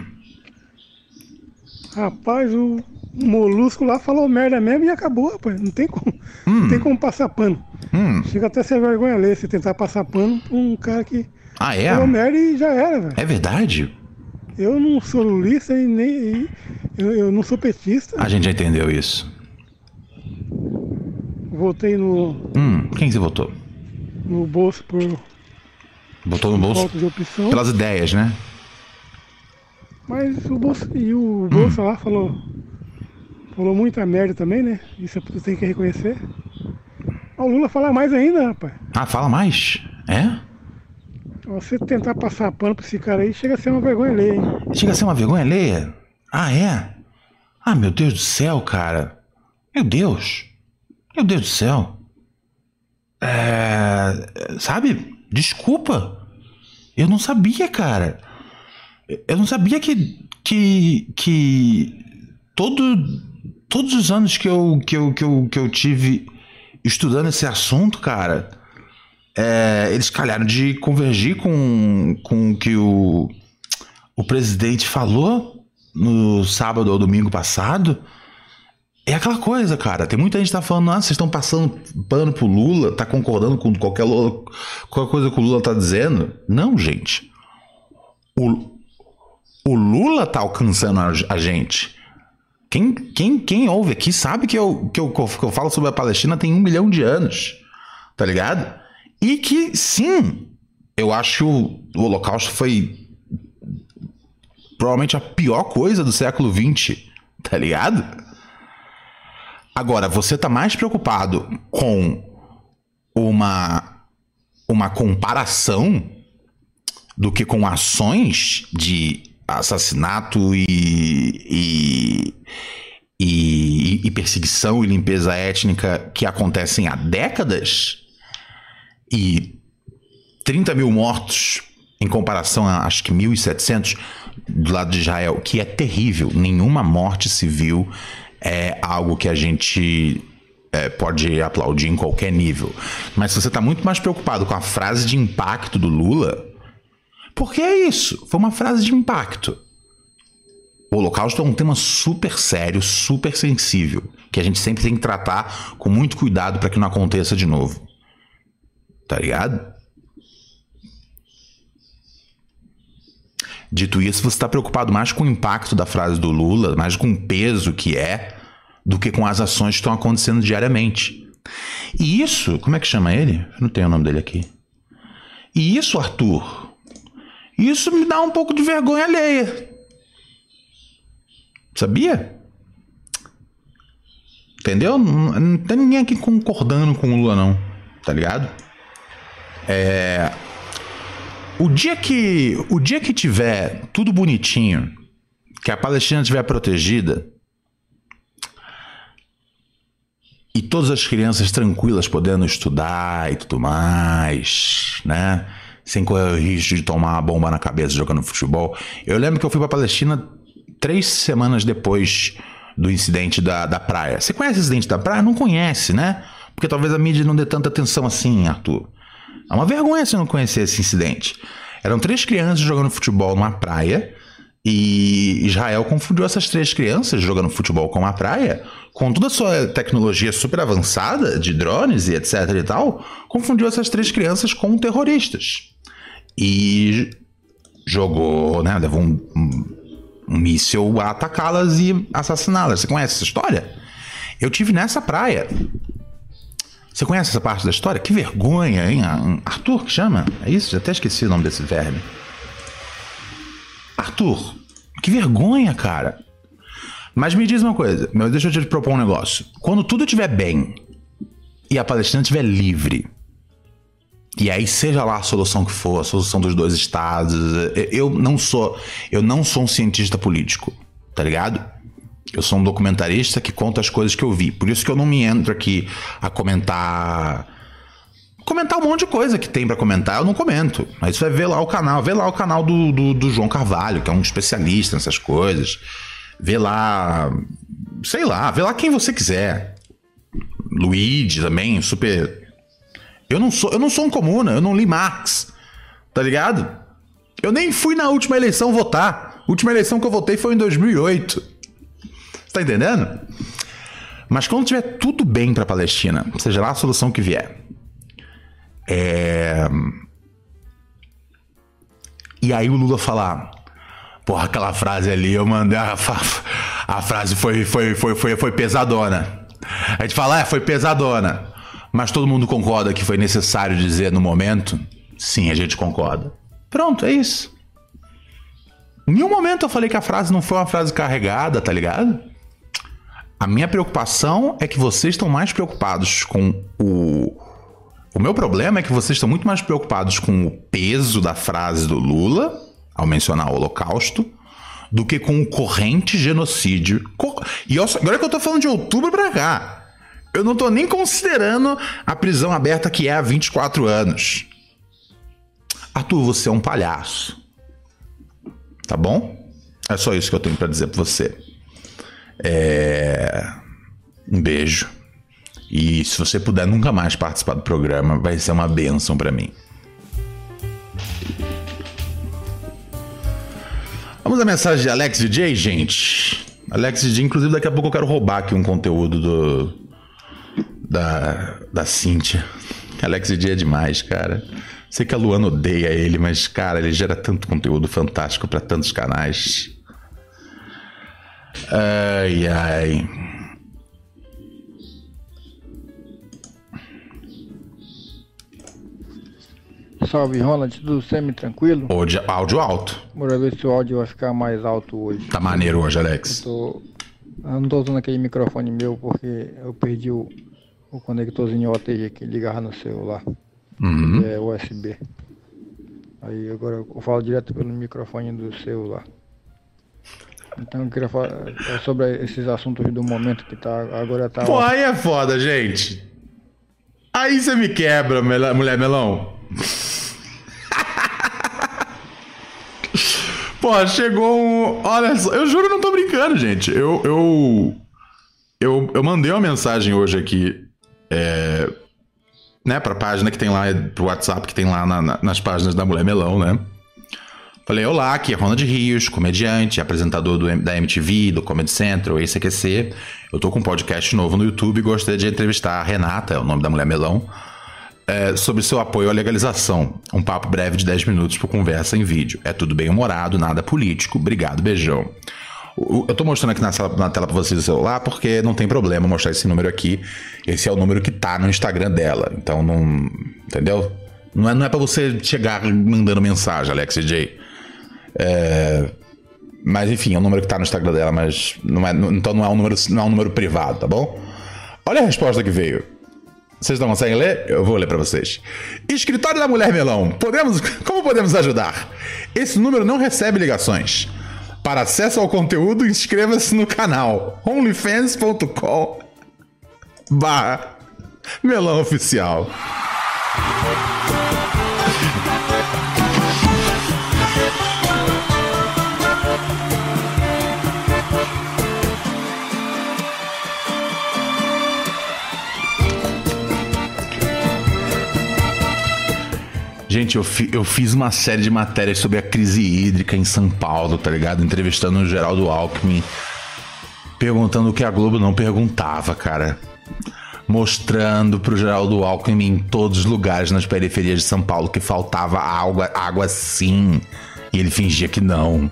rapaz, o molusco lá falou merda mesmo e acabou, rapaz. Não tem como, não tem como passar pano. Hum. Chega até ser vergonha ler você tentar passar pano pra um cara que Ah, é? merda e já era, velho. É verdade? Eu não sou lulista e nem. eu, eu não sou petista. A gente já entendeu isso. Votei no, Hum, quem você votou? no bolso por Votou no bolso? falta de opção. Pelas ideias, né? Mas o bolso. E o bolso lá falou. Falou muita merda também, né? Isso você tem que reconhecer. O Lula fala mais ainda, rapaz. Ah, fala mais. É? Você tentar passar pano pra esse cara aí chega a ser uma vergonha ler, hein? Chega a ser uma vergonha alheia? Ah, é? Ah, meu Deus do céu, cara. Meu Deus. Meu Deus do céu. É. Sabe? Desculpa. Eu não sabia, cara. Eu não sabia que. que. que. Todo, todos os anos que eu, que, eu, que, eu, que eu tive estudando esse assunto, cara. É, eles calharam de convergir com, com o que o, o presidente falou no sábado ou domingo passado. É aquela coisa, cara. Tem muita gente que tá falando, ah, vocês estão passando pano pro Lula, tá concordando com qualquer, lo- qualquer coisa que o Lula tá dizendo. Não, gente. O, o Lula tá alcançando a, a gente. Quem, quem, quem ouve aqui sabe que eu, que, eu, que eu falo sobre a Palestina tem um milhão de anos. Tá ligado? E que, sim, eu acho que o, Holocausto foi provavelmente a pior coisa do século XX, tá ligado? Agora, você tá mais preocupado com uma, uma comparação do que com ações de assassinato e, e, e, e perseguição e limpeza étnica que acontecem há décadas e 30 mil mortos em comparação a acho que 1.700 do lado de Israel, que é terrível. Nenhuma morte civil é algo que a gente é, pode aplaudir em qualquer nível. Mas se você está muito mais preocupado com a frase de impacto do Lula, porque é isso, foi uma frase de impacto. O Holocausto é um tema super sério, super sensível, que a gente sempre tem que tratar com muito cuidado para que não aconteça de novo. Tá ligado? Dito isso, você está preocupado mais com o impacto da frase do Lula, mais com o peso que é, do que com as ações que estão acontecendo diariamente. E isso, como é que chama ele? Não tenho o nome dele aqui. E isso, Arthur, isso me dá um pouco de vergonha alheia. Sabia? Entendeu? Não, não tem ninguém aqui concordando com o Lula, não. Tá ligado? É. O dia que. O dia que tiver tudo bonitinho, que a Palestina estiver protegida. E todas as crianças tranquilas podendo estudar e tudo mais, né? sem correr o risco de tomar uma bomba na cabeça jogando futebol. Eu lembro que eu fui pra Palestina três semanas depois do incidente da, da praia. Você conhece o incidente da praia? Não conhece, né? Porque talvez a mídia não dê tanta atenção assim, Arthur. É uma vergonha você não conhecer esse incidente. Eram três crianças jogando futebol numa praia e Israel confundiu essas três crianças jogando futebol com uma praia, com toda a sua tecnologia super avançada de drones e etc e tal, confundiu essas três crianças com terroristas. E jogou, né, levou um, um, um míssil a atacá-las e assassiná-las. Você conhece essa história? Eu tive nessa praia. Você conhece essa parte da história? Que vergonha, hein? Arthur que chama? É isso? Já até esqueci o nome desse verme. Arthur, que vergonha, cara. Mas me diz uma coisa, meu, deixa eu te propor um negócio. Quando tudo estiver bem e a Palestina estiver livre, e aí seja lá a solução que for, a solução dos dois estados, eu não sou, eu não sou um cientista político, tá ligado? Eu sou um documentarista que conta as coisas que eu vi. Por isso que eu não me entro aqui a comentar comentar um monte de coisa que tem para comentar, eu não comento. Aí você vai ver lá o canal, vê lá o canal do, do, do, João Carvalho, que é um especialista nessas coisas. Vê lá, sei lá, vê lá quem você quiser. Luigi também, super. Eu não sou, eu não sou um comuna, eu não li Marx, tá ligado? Eu nem fui na última eleição votar. A última eleição que eu votei foi em 2008. Você tá entendendo? Mas quando tiver tudo bem para Palestina, seja lá a solução que vier, é... E aí o Lula falar, porra, aquela frase ali, eu mandei a, a frase foi, foi, foi, foi, foi pesadona. A gente fala, é, foi pesadona. Mas todo mundo concorda que foi necessário dizer no momento? Sim, a gente concorda. Pronto, é isso. Em nenhum momento eu falei que a frase não foi uma frase carregada, tá ligado? A minha preocupação é que vocês estão mais preocupados com o, o meu problema é que vocês estão muito mais preocupados com o peso da frase do Lula, ao mencionar o Holocausto, do que com o corrente genocídio. E agora que eu tô falando de outubro pra cá, eu não tô nem considerando a prisão aberta que é há 24 anos. Arthur, você é um palhaço. Tá bom? É só isso que eu tenho para dizer pra você. É... Um beijo. E se você puder nunca mais participar do programa, vai ser uma benção para mim. Vamos à mensagem de Alex DJ, gente. Alex DJ, inclusive daqui a pouco eu quero roubar aqui um conteúdo do da da Cíntia. Alex DJ é demais, cara. Sei que a Luana odeia ele, mas cara, ele gera tanto conteúdo fantástico para tantos canais. Ai ai. Salve, Ronald, tudo semi-tranquilo? Áudio, áudio alto. Bora ver se o áudio vai ficar mais alto hoje. Tá maneiro hoje, Alex. Eu, tô... eu não tô usando aquele microfone meu porque eu perdi o, o conectorzinho OTG que ligava no celular. Uhum. é USB. Aí agora eu falo direto pelo microfone do celular. Então eu queria falar sobre esses assuntos do momento que tá agora tá. Pô, aí é foda, gente. Aí você me quebra, mulher melão. Pô, chegou um. Olha só, eu juro, não tô brincando, gente. Eu. Eu, eu, eu mandei uma mensagem hoje aqui. É, né, pra página que tem lá, pro WhatsApp que tem lá na, na, nas páginas da Mulher Melão, né? Falei, olá, aqui é Ronald Rios, comediante, apresentador do, da MTV, do Comedy Central, esse aquecer. Eu tô com um podcast novo no YouTube e gostaria de entrevistar a Renata, é o nome da Mulher Melão é, sobre seu apoio à legalização. Um papo breve de 10 minutos por conversa em vídeo. É tudo bem humorado, nada político. Obrigado, beijão. Eu tô mostrando aqui na, na tela para vocês o celular porque não tem problema mostrar esse número aqui. Esse é o número que tá no Instagram dela. Então não. Entendeu? Não é, não é para você chegar mandando mensagem, Alex J. É, mas enfim, é o número que tá no Instagram dela, mas não é, então não é um número, não é um número privado, tá bom? Olha a resposta que veio. Vocês não conseguem ler? Eu vou ler para vocês. Escritório da Mulher Melão. Podemos, como podemos ajudar? Esse número não recebe ligações. Para acesso ao conteúdo, inscreva-se no canal onlyfans.com Melão Oficial. Gente, eu, fi, eu fiz uma série de matérias sobre a crise hídrica em São Paulo, tá ligado? Entrevistando o Geraldo Alckmin, perguntando o que a Globo não perguntava, cara. Mostrando pro Geraldo Alckmin em todos os lugares nas periferias de São Paulo que faltava água, água sim. E ele fingia que não.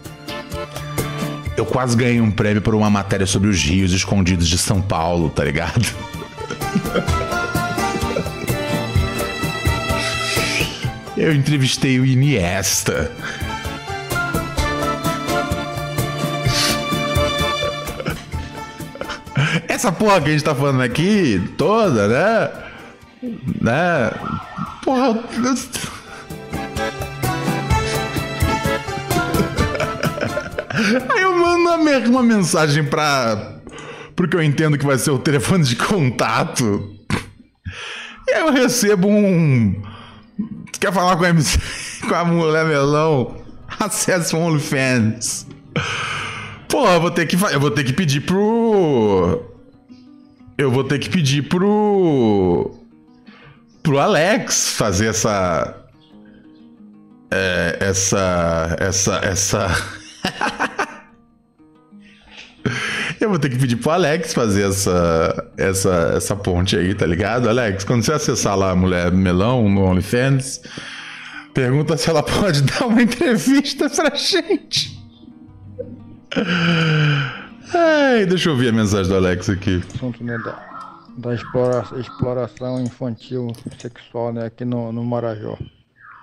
Eu quase ganhei um prêmio por uma matéria sobre os rios escondidos de São Paulo, tá ligado? Eu entrevistei o Iniesta. Essa porra que a gente tá falando aqui, toda, né? Né? Porra. Aí eu mando uma mensagem pra. Porque eu entendo que vai ser o telefone de contato. E aí eu recebo um Quer falar com a, MC, com a mulher melão? Acesse o OnlyFans. Pô, eu vou ter que eu vou ter que pedir pro eu vou ter que pedir pro pro Alex fazer essa é, essa essa essa Eu vou ter que pedir pro Alex fazer essa, essa, essa ponte aí, tá ligado? Alex, quando você acessar lá a Mulher Melão no OnlyFans, pergunta se ela pode dar uma entrevista pra gente. Ai, deixa eu ouvir a mensagem do Alex aqui. Assunto, né, da, da explora, exploração infantil sexual, né, aqui no, no Marajó.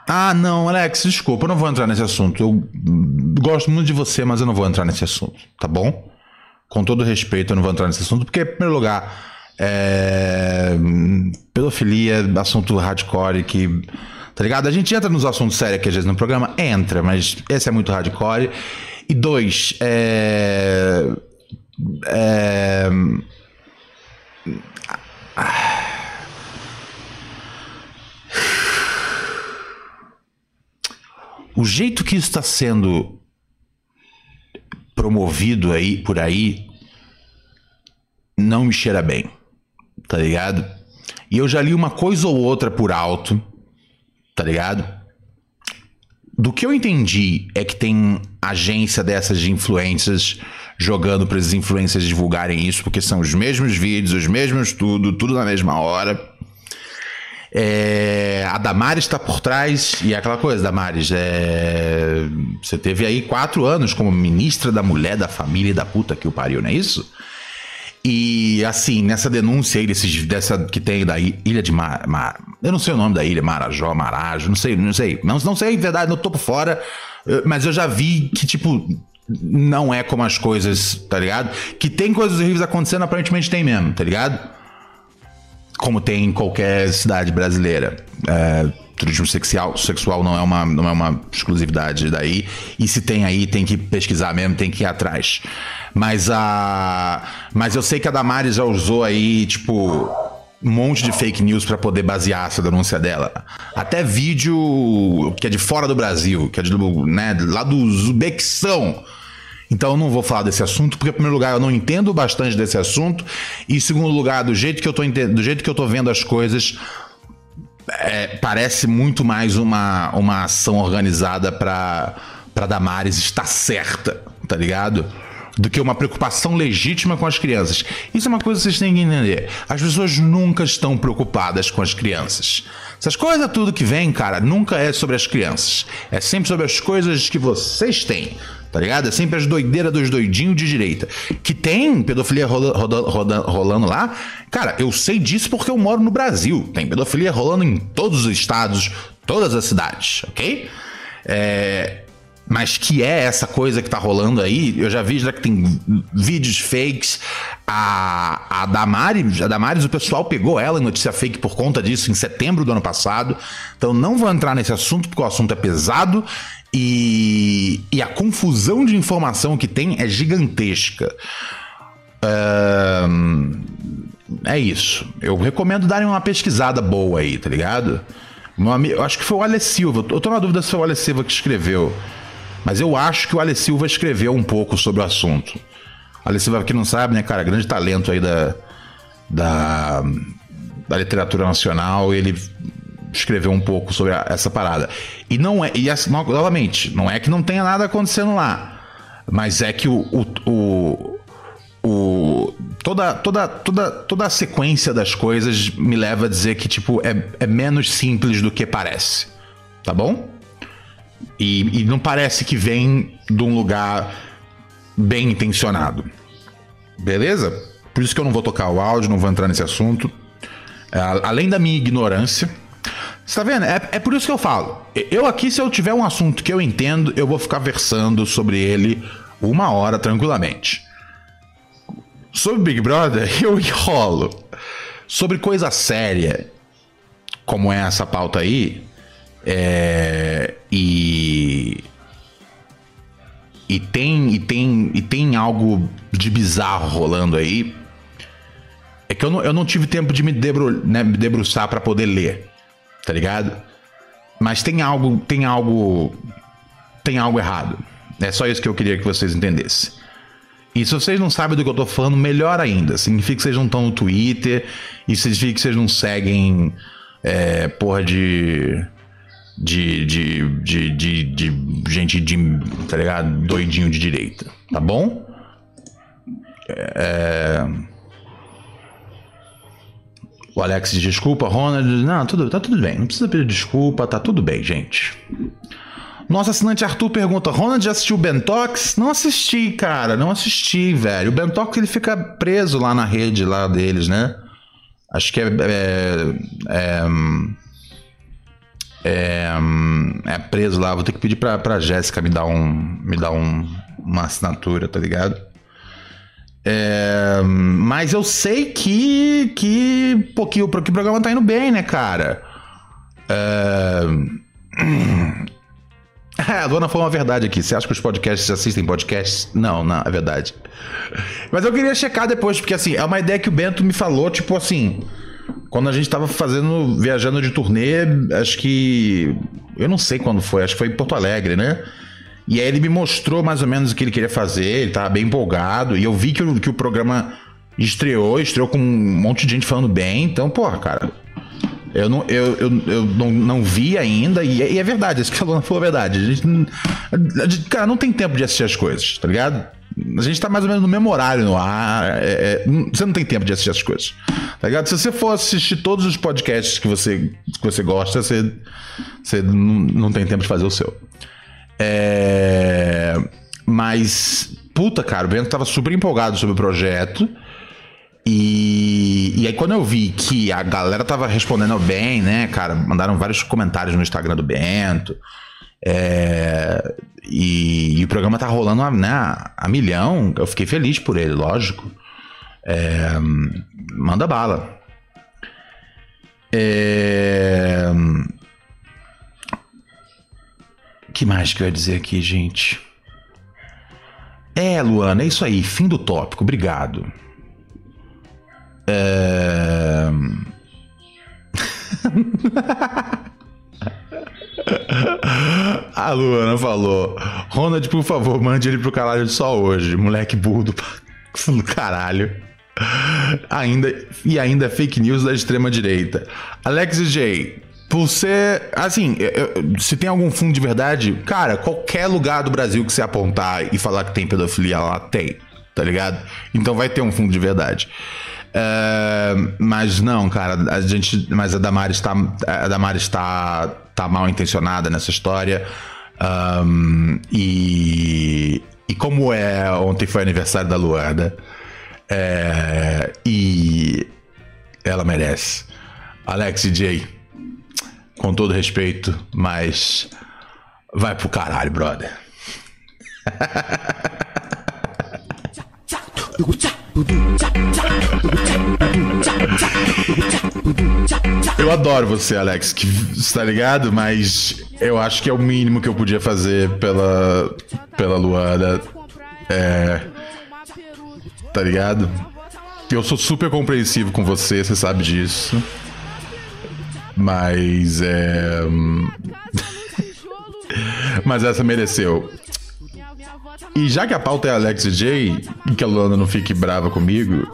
Ah, não, Alex, desculpa, eu não vou entrar nesse assunto. Eu gosto muito de você, mas eu não vou entrar nesse assunto, tá bom? Com todo respeito, eu não vou entrar nesse assunto, porque, em primeiro lugar, é, pedofilia, assunto hardcore que. Tá ligado? A gente entra nos assuntos sérios aqui às vezes no programa, entra, mas esse é muito hardcore. E dois, é. é o jeito que isso está sendo promovido aí por aí não me cheira bem, tá ligado? E eu já li uma coisa ou outra por alto, tá ligado? Do que eu entendi é que tem agência dessas de influências jogando para esses influencers divulgarem isso, porque são os mesmos vídeos, os mesmos tudo, tudo na mesma hora. É, a Damares está por trás, e é aquela coisa, Damares, é, você teve aí quatro anos como ministra da mulher, da família e da puta que o pariu, não é isso? E assim, nessa denúncia aí desses, dessa que tem da ilha de Mar, Mar, Eu não sei o nome da ilha, Marajó, Marajo, não sei, não sei. Não, não sei, em verdade, não tô por fora. Mas eu já vi que, tipo, não é como as coisas, tá ligado? Que tem coisas horríveis acontecendo, aparentemente tem mesmo, tá ligado? Como tem em qualquer cidade brasileira. É, turismo sexual, sexual não é, uma, não é uma exclusividade daí. E se tem aí, tem que pesquisar mesmo, tem que ir atrás. Mas a. Mas eu sei que a Damares já usou aí, tipo, um monte de fake news para poder basear essa denúncia dela. Até vídeo que é de fora do Brasil, que é de, né, lá do Uzbequistão então eu não vou falar desse assunto, porque, em primeiro lugar, eu não entendo bastante desse assunto, e em segundo lugar, do jeito que eu tô, do jeito que eu tô vendo as coisas, é, parece muito mais uma, uma ação organizada para para Damares estar certa, tá ligado? Do que uma preocupação legítima com as crianças. Isso é uma coisa que vocês têm que entender. As pessoas nunca estão preocupadas com as crianças. Essas coisas, tudo que vem, cara, nunca é sobre as crianças. É sempre sobre as coisas que vocês têm tá ligado? É sempre as doideiras dos doidinhos de direita. Que tem pedofilia rola, rola, rola, rolando lá. Cara, eu sei disso porque eu moro no Brasil. Tem pedofilia rolando em todos os estados, todas as cidades, ok? É, mas que é essa coisa que tá rolando aí, eu já vi já que tem vídeos fakes. A, a Damares, a Damares, o pessoal pegou ela em notícia fake por conta disso em setembro do ano passado. Então não vou entrar nesse assunto porque o assunto é pesado e, e a confusão de informação que tem é gigantesca. é isso. Eu recomendo darem uma pesquisada boa aí, tá ligado? Amigo, eu acho que foi o Ale Silva. Eu tô na dúvida se foi o Ale Silva que escreveu. Mas eu acho que o Ale Silva escreveu um pouco sobre o assunto. Ale Silva, que não sabe, né, cara? Grande talento aí da, da, da literatura nacional. Ele escrever um pouco sobre a, essa parada. E não é, e novamente, não é que não tenha nada acontecendo lá, mas é que o, o, o, o toda, toda, toda, toda a sequência das coisas me leva a dizer que tipo é, é menos simples do que parece, tá bom? E, e não parece que vem de um lugar bem intencionado. Beleza? Por isso que eu não vou tocar o áudio, não vou entrar nesse assunto. É, além da minha ignorância. Você tá vendo? É, é por isso que eu falo. Eu aqui, se eu tiver um assunto que eu entendo, eu vou ficar versando sobre ele uma hora tranquilamente. Sobre Big Brother, eu enrolo. Sobre coisa séria, como é essa pauta aí, é, e e tem e tem e tem algo de bizarro rolando aí. É que eu não, eu não tive tempo de me, debru, né, me debruçar para poder ler, tá ligado? Mas tem algo, tem algo, tem algo errado. É só isso que eu queria que vocês entendessem. E se vocês não sabem do que eu tô falando, melhor ainda. Significa que vocês não estão no Twitter e significa que vocês não seguem é, porra de de, de, de, de, de gente de, tá ligado? Doidinho de direita, tá bom? É... O Alex diz desculpa, Ronald. Não, tudo, tá tudo bem. Não precisa pedir desculpa, tá tudo bem, gente. Nosso assinante Arthur pergunta: Ronald já assistiu o Bentox? Não assisti, cara. Não assisti, velho. O Bentox ele fica preso lá na rede lá deles, né? Acho que é, é, é é, é preso lá. Vou ter que pedir pra, pra Jéssica me dar, um, me dar um, uma assinatura, tá ligado? É, mas eu sei que, que, pô, que, o, que o programa tá indo bem, né, cara? É, a dona falou uma verdade aqui. Você acha que os podcasts assistem podcasts? Não, não, é verdade. Mas eu queria checar depois, porque assim, é uma ideia que o Bento me falou, tipo assim. Quando a gente tava fazendo, viajando de turnê, acho que. Eu não sei quando foi, acho que foi em Porto Alegre, né? E aí ele me mostrou mais ou menos o que ele queria fazer, ele tava bem empolgado, e eu vi que o, que o programa estreou, estreou com um monte de gente falando bem, então, porra, cara. Eu não, eu, eu, eu não, não vi ainda, e é, e é verdade, isso que a Luna falou é verdade. A gente, a gente, cara, não tem tempo de assistir as coisas, tá ligado? A gente tá mais ou menos no mesmo horário no ar. É, é, você não tem tempo de assistir as coisas. Tá ligado? Se você for assistir todos os podcasts que você, que você gosta, você, você não, não tem tempo de fazer o seu. É, mas, puta, cara, o Bento tava super empolgado sobre o projeto. E, e aí, quando eu vi que a galera tava respondendo bem, né, cara, mandaram vários comentários no Instagram do Bento. É, e, e, o programa tá rolando a, né, a milhão. Eu fiquei feliz por ele, lógico. É, manda bala. É, que mais que eu ia dizer aqui, gente? É, Luana, é isso aí. Fim do tópico. Obrigado. É... A Luana falou: Ronald, por favor, mande ele pro caralho só hoje. Moleque burro do caralho. Ainda, e ainda fake news da extrema direita. Alex J, por ser. Assim, se tem algum fundo de verdade, cara, qualquer lugar do Brasil que você apontar e falar que tem pedofilia lá, tem. Tá ligado? Então vai ter um fundo de verdade. Uh, mas não, cara, a gente. Mas a Damares está. A Damares está tá mal intencionada nessa história. Um, e, e como é, ontem foi aniversário da Luanda. É, e ela merece. Alex J, com todo respeito, mas vai pro caralho, brother. Eu adoro você, Alex, que está ligado, mas eu acho que é o mínimo que eu podia fazer pela pela Luana. É, tá ligado? Eu sou super compreensivo com você, você sabe disso. Mas é. Mas essa mereceu. E já que a pauta é Alex J, e que a Luana não fique brava comigo,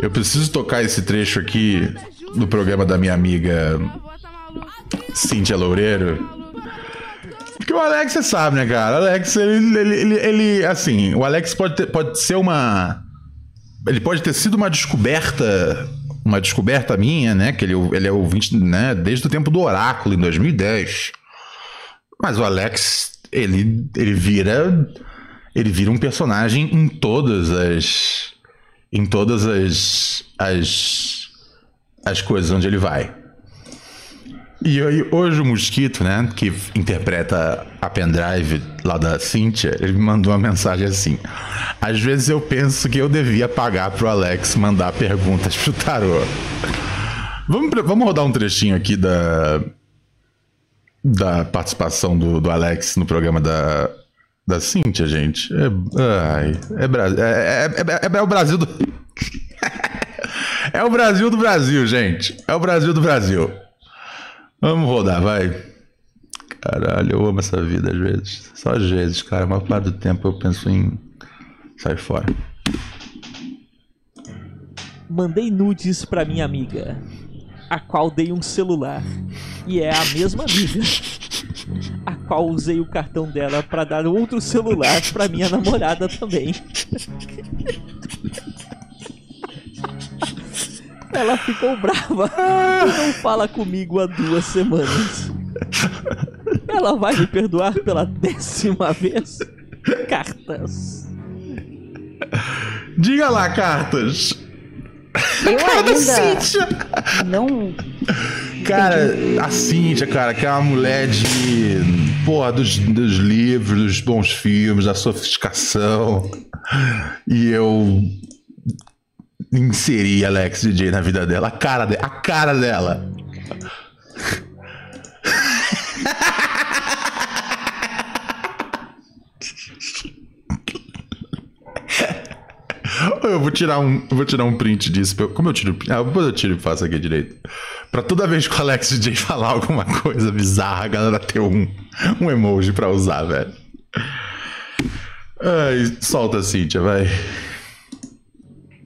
eu preciso tocar esse trecho aqui do programa da minha amiga Cíntia Loureiro. Porque o Alex, você sabe, né, cara? O Alex, ele, ele, ele, ele, assim, o Alex pode, ter, pode ser uma. Ele pode ter sido uma descoberta. Uma descoberta minha, né? Que ele, ele é ouvinte, né? Desde o tempo do Oráculo, em 2010. Mas o Alex, ele, ele vira. Ele vira um personagem em todas as. Em todas as. as. as coisas onde ele vai. E aí, hoje o Mosquito, né, que interpreta a pendrive lá da Cynthia, ele me mandou uma mensagem assim. Às vezes eu penso que eu devia pagar pro Alex mandar perguntas pro tarô. Vamos, vamos rodar um trechinho aqui da, da participação do, do Alex no programa da, da Cynthia, gente. É, ai, é, é, é, é, é o Brasil do. é o Brasil do Brasil, gente. É o Brasil do Brasil. Vamos rodar, vai. Caralho, eu amo essa vida às vezes. Só às vezes, cara. A maior parte do tempo eu penso em sair fora. Mandei nudes pra minha amiga, a qual dei um celular. E é a mesma amiga, a qual usei o cartão dela para dar outro celular pra minha namorada também. Ela ficou brava e não fala comigo há duas semanas. Ela vai me perdoar pela décima vez? Cartas. Diga lá, cartas. Eu ainda não. Cara, a Cíntia, cara, que é uma mulher de. Porra, dos, dos livros, dos bons filmes, da sofisticação. E eu inserir Alex DJ na vida dela. A cara, de, a cara dela. Eu vou tirar um, vou tirar um print disso. Como eu tiro? Ah, eu tiro e faço aqui direito. Pra toda vez que o Alex DJ falar alguma coisa bizarra, a galera ter um, um emoji pra usar, velho. Ai, solta, Cíntia, vai.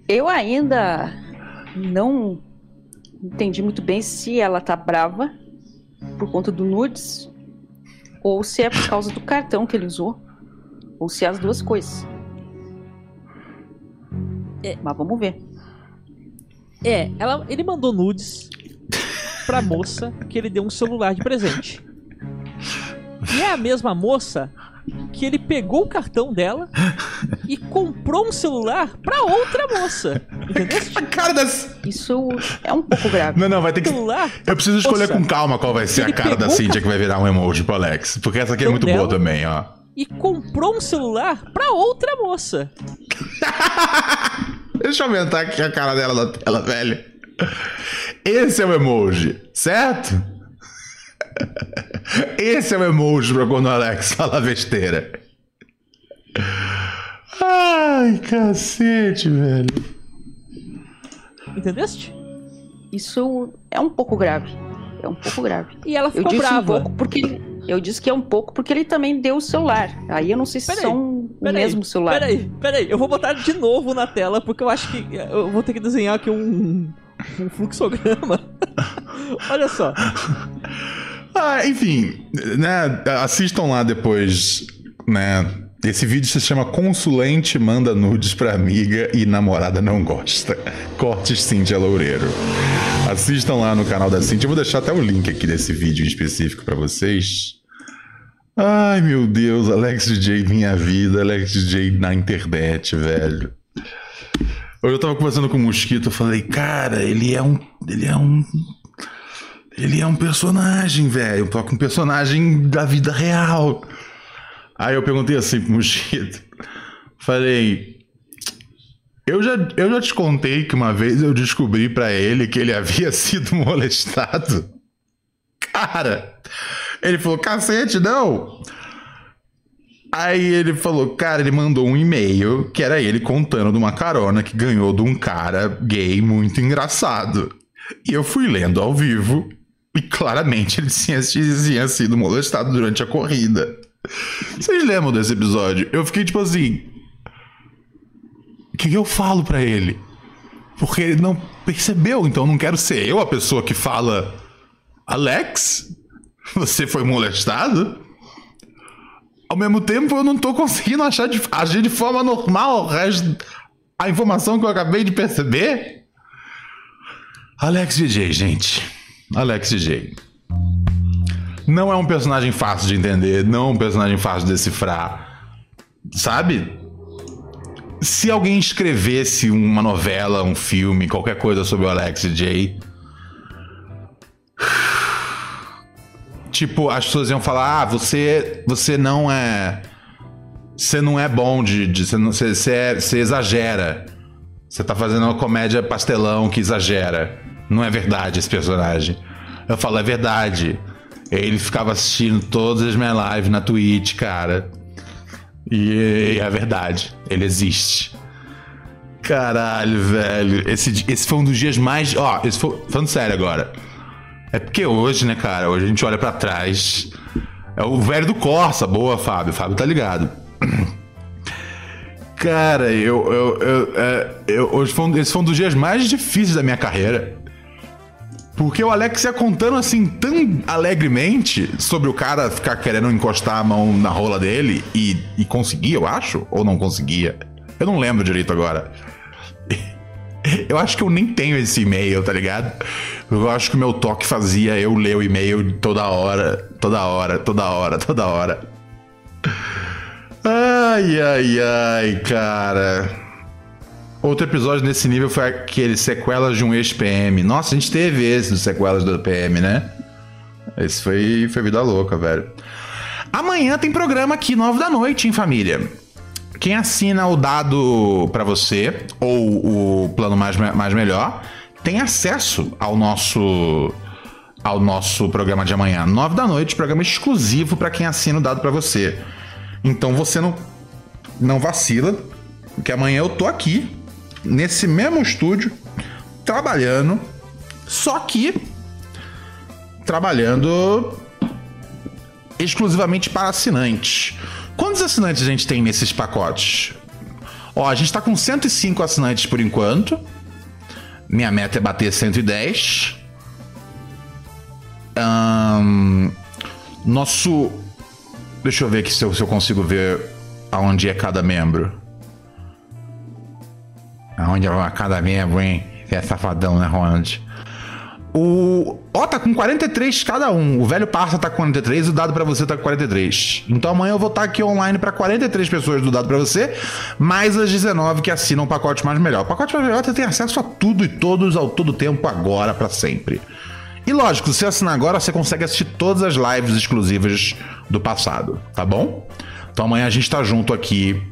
Eu ainda não entendi muito bem se ela tá brava por conta do nudes ou se é por causa do cartão que ele usou ou se é as duas coisas. É. Mas vamos ver. É, ela, ele mandou nudes pra moça que ele deu um celular de presente. E é a mesma moça que ele pegou o cartão dela e comprou um celular pra outra moça. Entendeu? A cara das... Isso é um pouco grave. Não, não, vai ter que. Celular? Eu preciso escolher Moça, com calma qual vai ser a cara da Cintia que vai virar um emoji pro Alex. Porque essa aqui é muito boa também, ó. E comprou um celular pra outra moça. Deixa eu aumentar aqui a cara dela na tela, velho. Esse é o emoji, certo? Esse é o emoji pra quando o Alex fala besteira. Ai, cacete, velho. Entendeste? Isso é um pouco grave. É um pouco grave. E ela Eu ficou disse um brava. pouco porque eu disse que é um pouco porque ele também deu o celular. Aí eu não sei se Peraí, são o Peraí, mesmo celular. Peraí, peraí, eu vou botar de novo na tela porque eu acho que eu vou ter que desenhar aqui um, um fluxograma. Olha só. Ah, enfim, né? Assistam lá depois, né? Esse vídeo se chama Consulente manda nudes pra amiga e namorada não gosta. Cortes Cintia Loureiro. Assistam lá no canal da Cintia. Eu vou deixar até o link aqui desse vídeo específico pra vocês. Ai, meu Deus, Alex DJ minha vida, Alex DJ na internet, velho. Hoje eu tava conversando com o Mosquito, eu falei, cara, ele é um. Ele é um. Ele é um personagem, velho. Um personagem da vida real. Aí eu perguntei assim pro Mosquito. Falei. Eu já, eu já te contei que uma vez eu descobri pra ele que ele havia sido molestado. Cara, ele falou: cacete, não. Aí ele falou, cara, ele mandou um e-mail que era ele contando de uma carona que ganhou de um cara gay muito engraçado. E eu fui lendo ao vivo e claramente ele tinha, tinha sido molestado durante a corrida. Vocês lembram desse episódio? Eu fiquei tipo assim. Que, eu falo pra ele? Porque ele não percebeu, então não quero ser eu a pessoa que fala. Alex? Você foi molestado? Ao mesmo tempo, eu não tô conseguindo achar de, agir de forma normal a informação que eu acabei de perceber. Alex DJ, gente. Alex DJ. Não é um personagem fácil de entender, não é um personagem fácil de decifrar. Sabe? Se alguém escrevesse uma novela, um filme, qualquer coisa sobre o Alex DJ. Tipo, as pessoas iam falar: ah, você, você não é. Você não é bom de. de você, não, você, você, é- você exagera. Você tá fazendo uma comédia pastelão que exagera. Não é verdade esse personagem. Eu falo, é verdade. Ele ficava assistindo todas as minhas lives na Twitch, cara. E é verdade. Ele existe. Caralho, velho. Esse, esse foi um dos dias mais. Ó, esse foi. Falando sério agora. É porque hoje, né, cara? Hoje a gente olha pra trás. É o velho do Corsa. Boa, Fábio. Fábio tá ligado. Cara, eu. eu, eu, é, eu hoje foi um, esse foi um dos dias mais difíceis da minha carreira. Porque o Alex ia contando assim tão alegremente sobre o cara ficar querendo encostar a mão na rola dele e, e conseguia, eu acho? Ou não conseguia? Eu não lembro direito agora. Eu acho que eu nem tenho esse e-mail, tá ligado? Eu acho que o meu toque fazia eu ler o e-mail toda hora, toda hora, toda hora, toda hora. Ai, ai, ai, cara. Outro episódio nesse nível foi aquele sequelas de um ex-PM. Nossa, a gente teve esse do sequelas do PM, né? Esse foi, foi vida louca, velho. Amanhã tem programa aqui, 9 da noite, em família. Quem assina o dado para você, ou o plano mais, mais melhor, tem acesso ao nosso ao nosso programa de amanhã, 9 da noite, programa exclusivo para quem assina o dado para você. Então você não não vacila, porque amanhã eu tô aqui nesse mesmo estúdio trabalhando, só que trabalhando exclusivamente para assinantes. Quantos assinantes a gente tem nesses pacotes? Ó, a gente tá com 105 assinantes por enquanto. Minha meta é bater 110. Um, nosso. Deixa eu ver aqui se eu, se eu consigo ver aonde é cada membro. Aonde é cada membro, hein? Você é safadão, né, Ronald? O. Ó, tá com 43 cada um. O velho parça tá com 43 e o dado para você tá com 43. Então amanhã eu vou estar aqui online para 43 pessoas do dado para você, mais as 19 que assinam o pacote mais melhor. O pacote mais melhor você tem acesso a tudo e todos ao todo tempo, agora para sempre. E lógico, se você assinar agora, você consegue assistir todas as lives exclusivas do passado, tá bom? Então amanhã a gente tá junto aqui.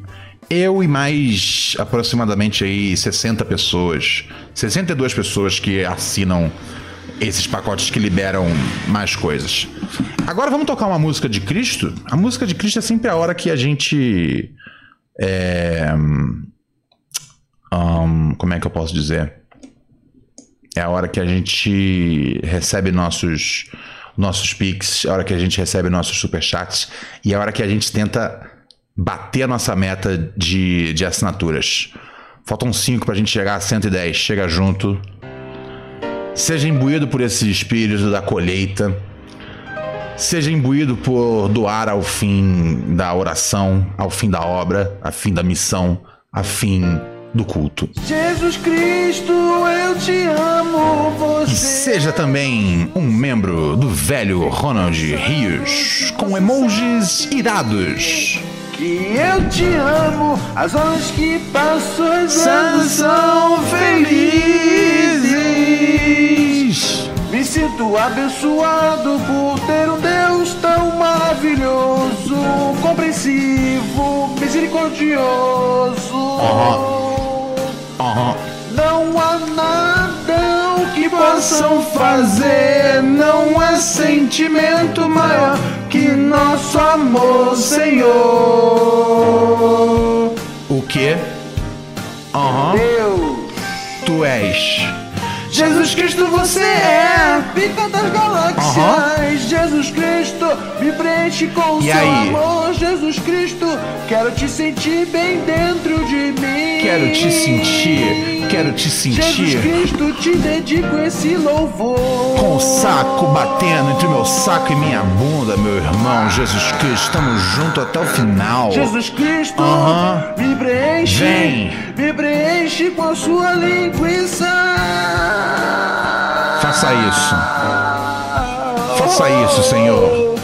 Eu e mais aproximadamente aí 60 pessoas, 62 pessoas que assinam esses pacotes que liberam mais coisas. Agora vamos tocar uma música de Cristo. A música de Cristo é sempre a hora que a gente. É, um, como é que eu posso dizer? É a hora que a gente recebe nossos nossos pics, é a hora que a gente recebe nossos superchats e é a hora que a gente tenta bater a nossa meta de, de assinaturas. Faltam 5 pra gente chegar a 110. Chega junto. Seja imbuído por esse espírito da colheita. Seja imbuído por doar ao fim da oração, ao fim da obra, a fim da missão, a fim do culto. Jesus Cristo, eu te amo, você. E seja também um membro do velho Ronald Rios, com emojis irados. Que eu te amo, as horas que passo, as anos são felizes. Me sinto abençoado por ter um Deus tão maravilhoso, compreensivo, misericordioso. Possam fazer, não há sentimento maior que nosso amor, Senhor. O quê? Aham. Deus, Tu és. Jesus Cristo, você é pica das galáxias. Jesus Cristo, me preenche com E seu aí? amor. Jesus Cristo, quero te sentir bem dentro de mim. Quero te sentir, quero te Jesus sentir Cristo, te dedico esse louvor. com o saco batendo entre meu saco e minha bunda, meu irmão. Jesus Cristo, estamos juntos até o final. Jesus Cristo, Aham. me preenche, Vem. me preenche com a sua linguiça. Faça isso. Faça isso, Senhor.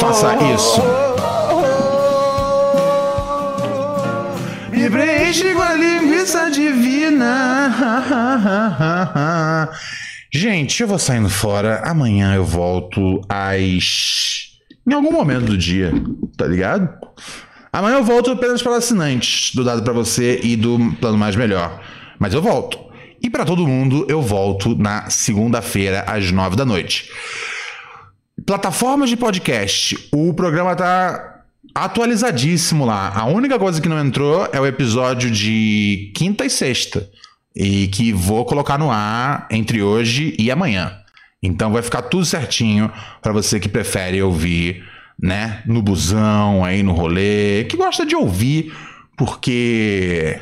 Faça isso. Gente, eu vou saindo fora. Amanhã eu volto às. Em algum momento do dia, tá ligado? Amanhã eu volto apenas para assinantes do Dado pra Você e do Plano Mais Melhor. Mas eu volto. E para todo mundo, eu volto na segunda-feira, às nove da noite. Plataformas de podcast. O programa tá atualizadíssimo lá. A única coisa que não entrou é o episódio de quinta e sexta. E que vou colocar no ar entre hoje e amanhã. Então vai ficar tudo certinho para você que prefere ouvir, né, no busão, aí no rolê, que gosta de ouvir porque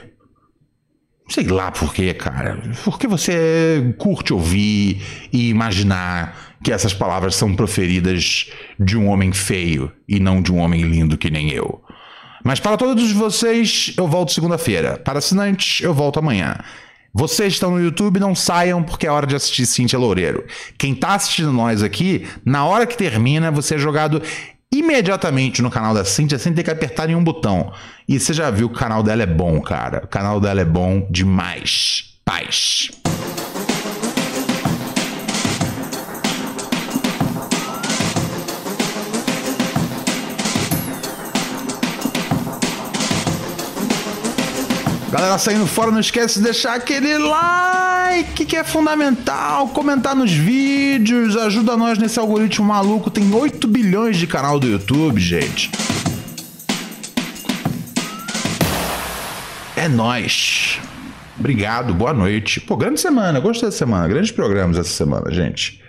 sei lá por quê, cara. Porque você curte ouvir e imaginar que essas palavras são proferidas de um homem feio e não de um homem lindo que nem eu. Mas para todos vocês, eu volto segunda-feira. Para assinantes, eu volto amanhã. Vocês estão no YouTube, não saiam porque é hora de assistir Cintia Loureiro. Quem tá assistindo nós aqui, na hora que termina, você é jogado imediatamente no canal da Cintia sem ter que apertar nenhum botão. E você já viu que o canal dela é bom, cara. O canal dela é bom demais. Paz. Galera saindo fora, não esquece de deixar aquele like que é fundamental, comentar nos vídeos, ajuda nós nesse algoritmo maluco. Tem 8 bilhões de canal do YouTube, gente. É nóis. Obrigado, boa noite. Pô, grande semana, gostei da semana. Grandes programas essa semana, gente.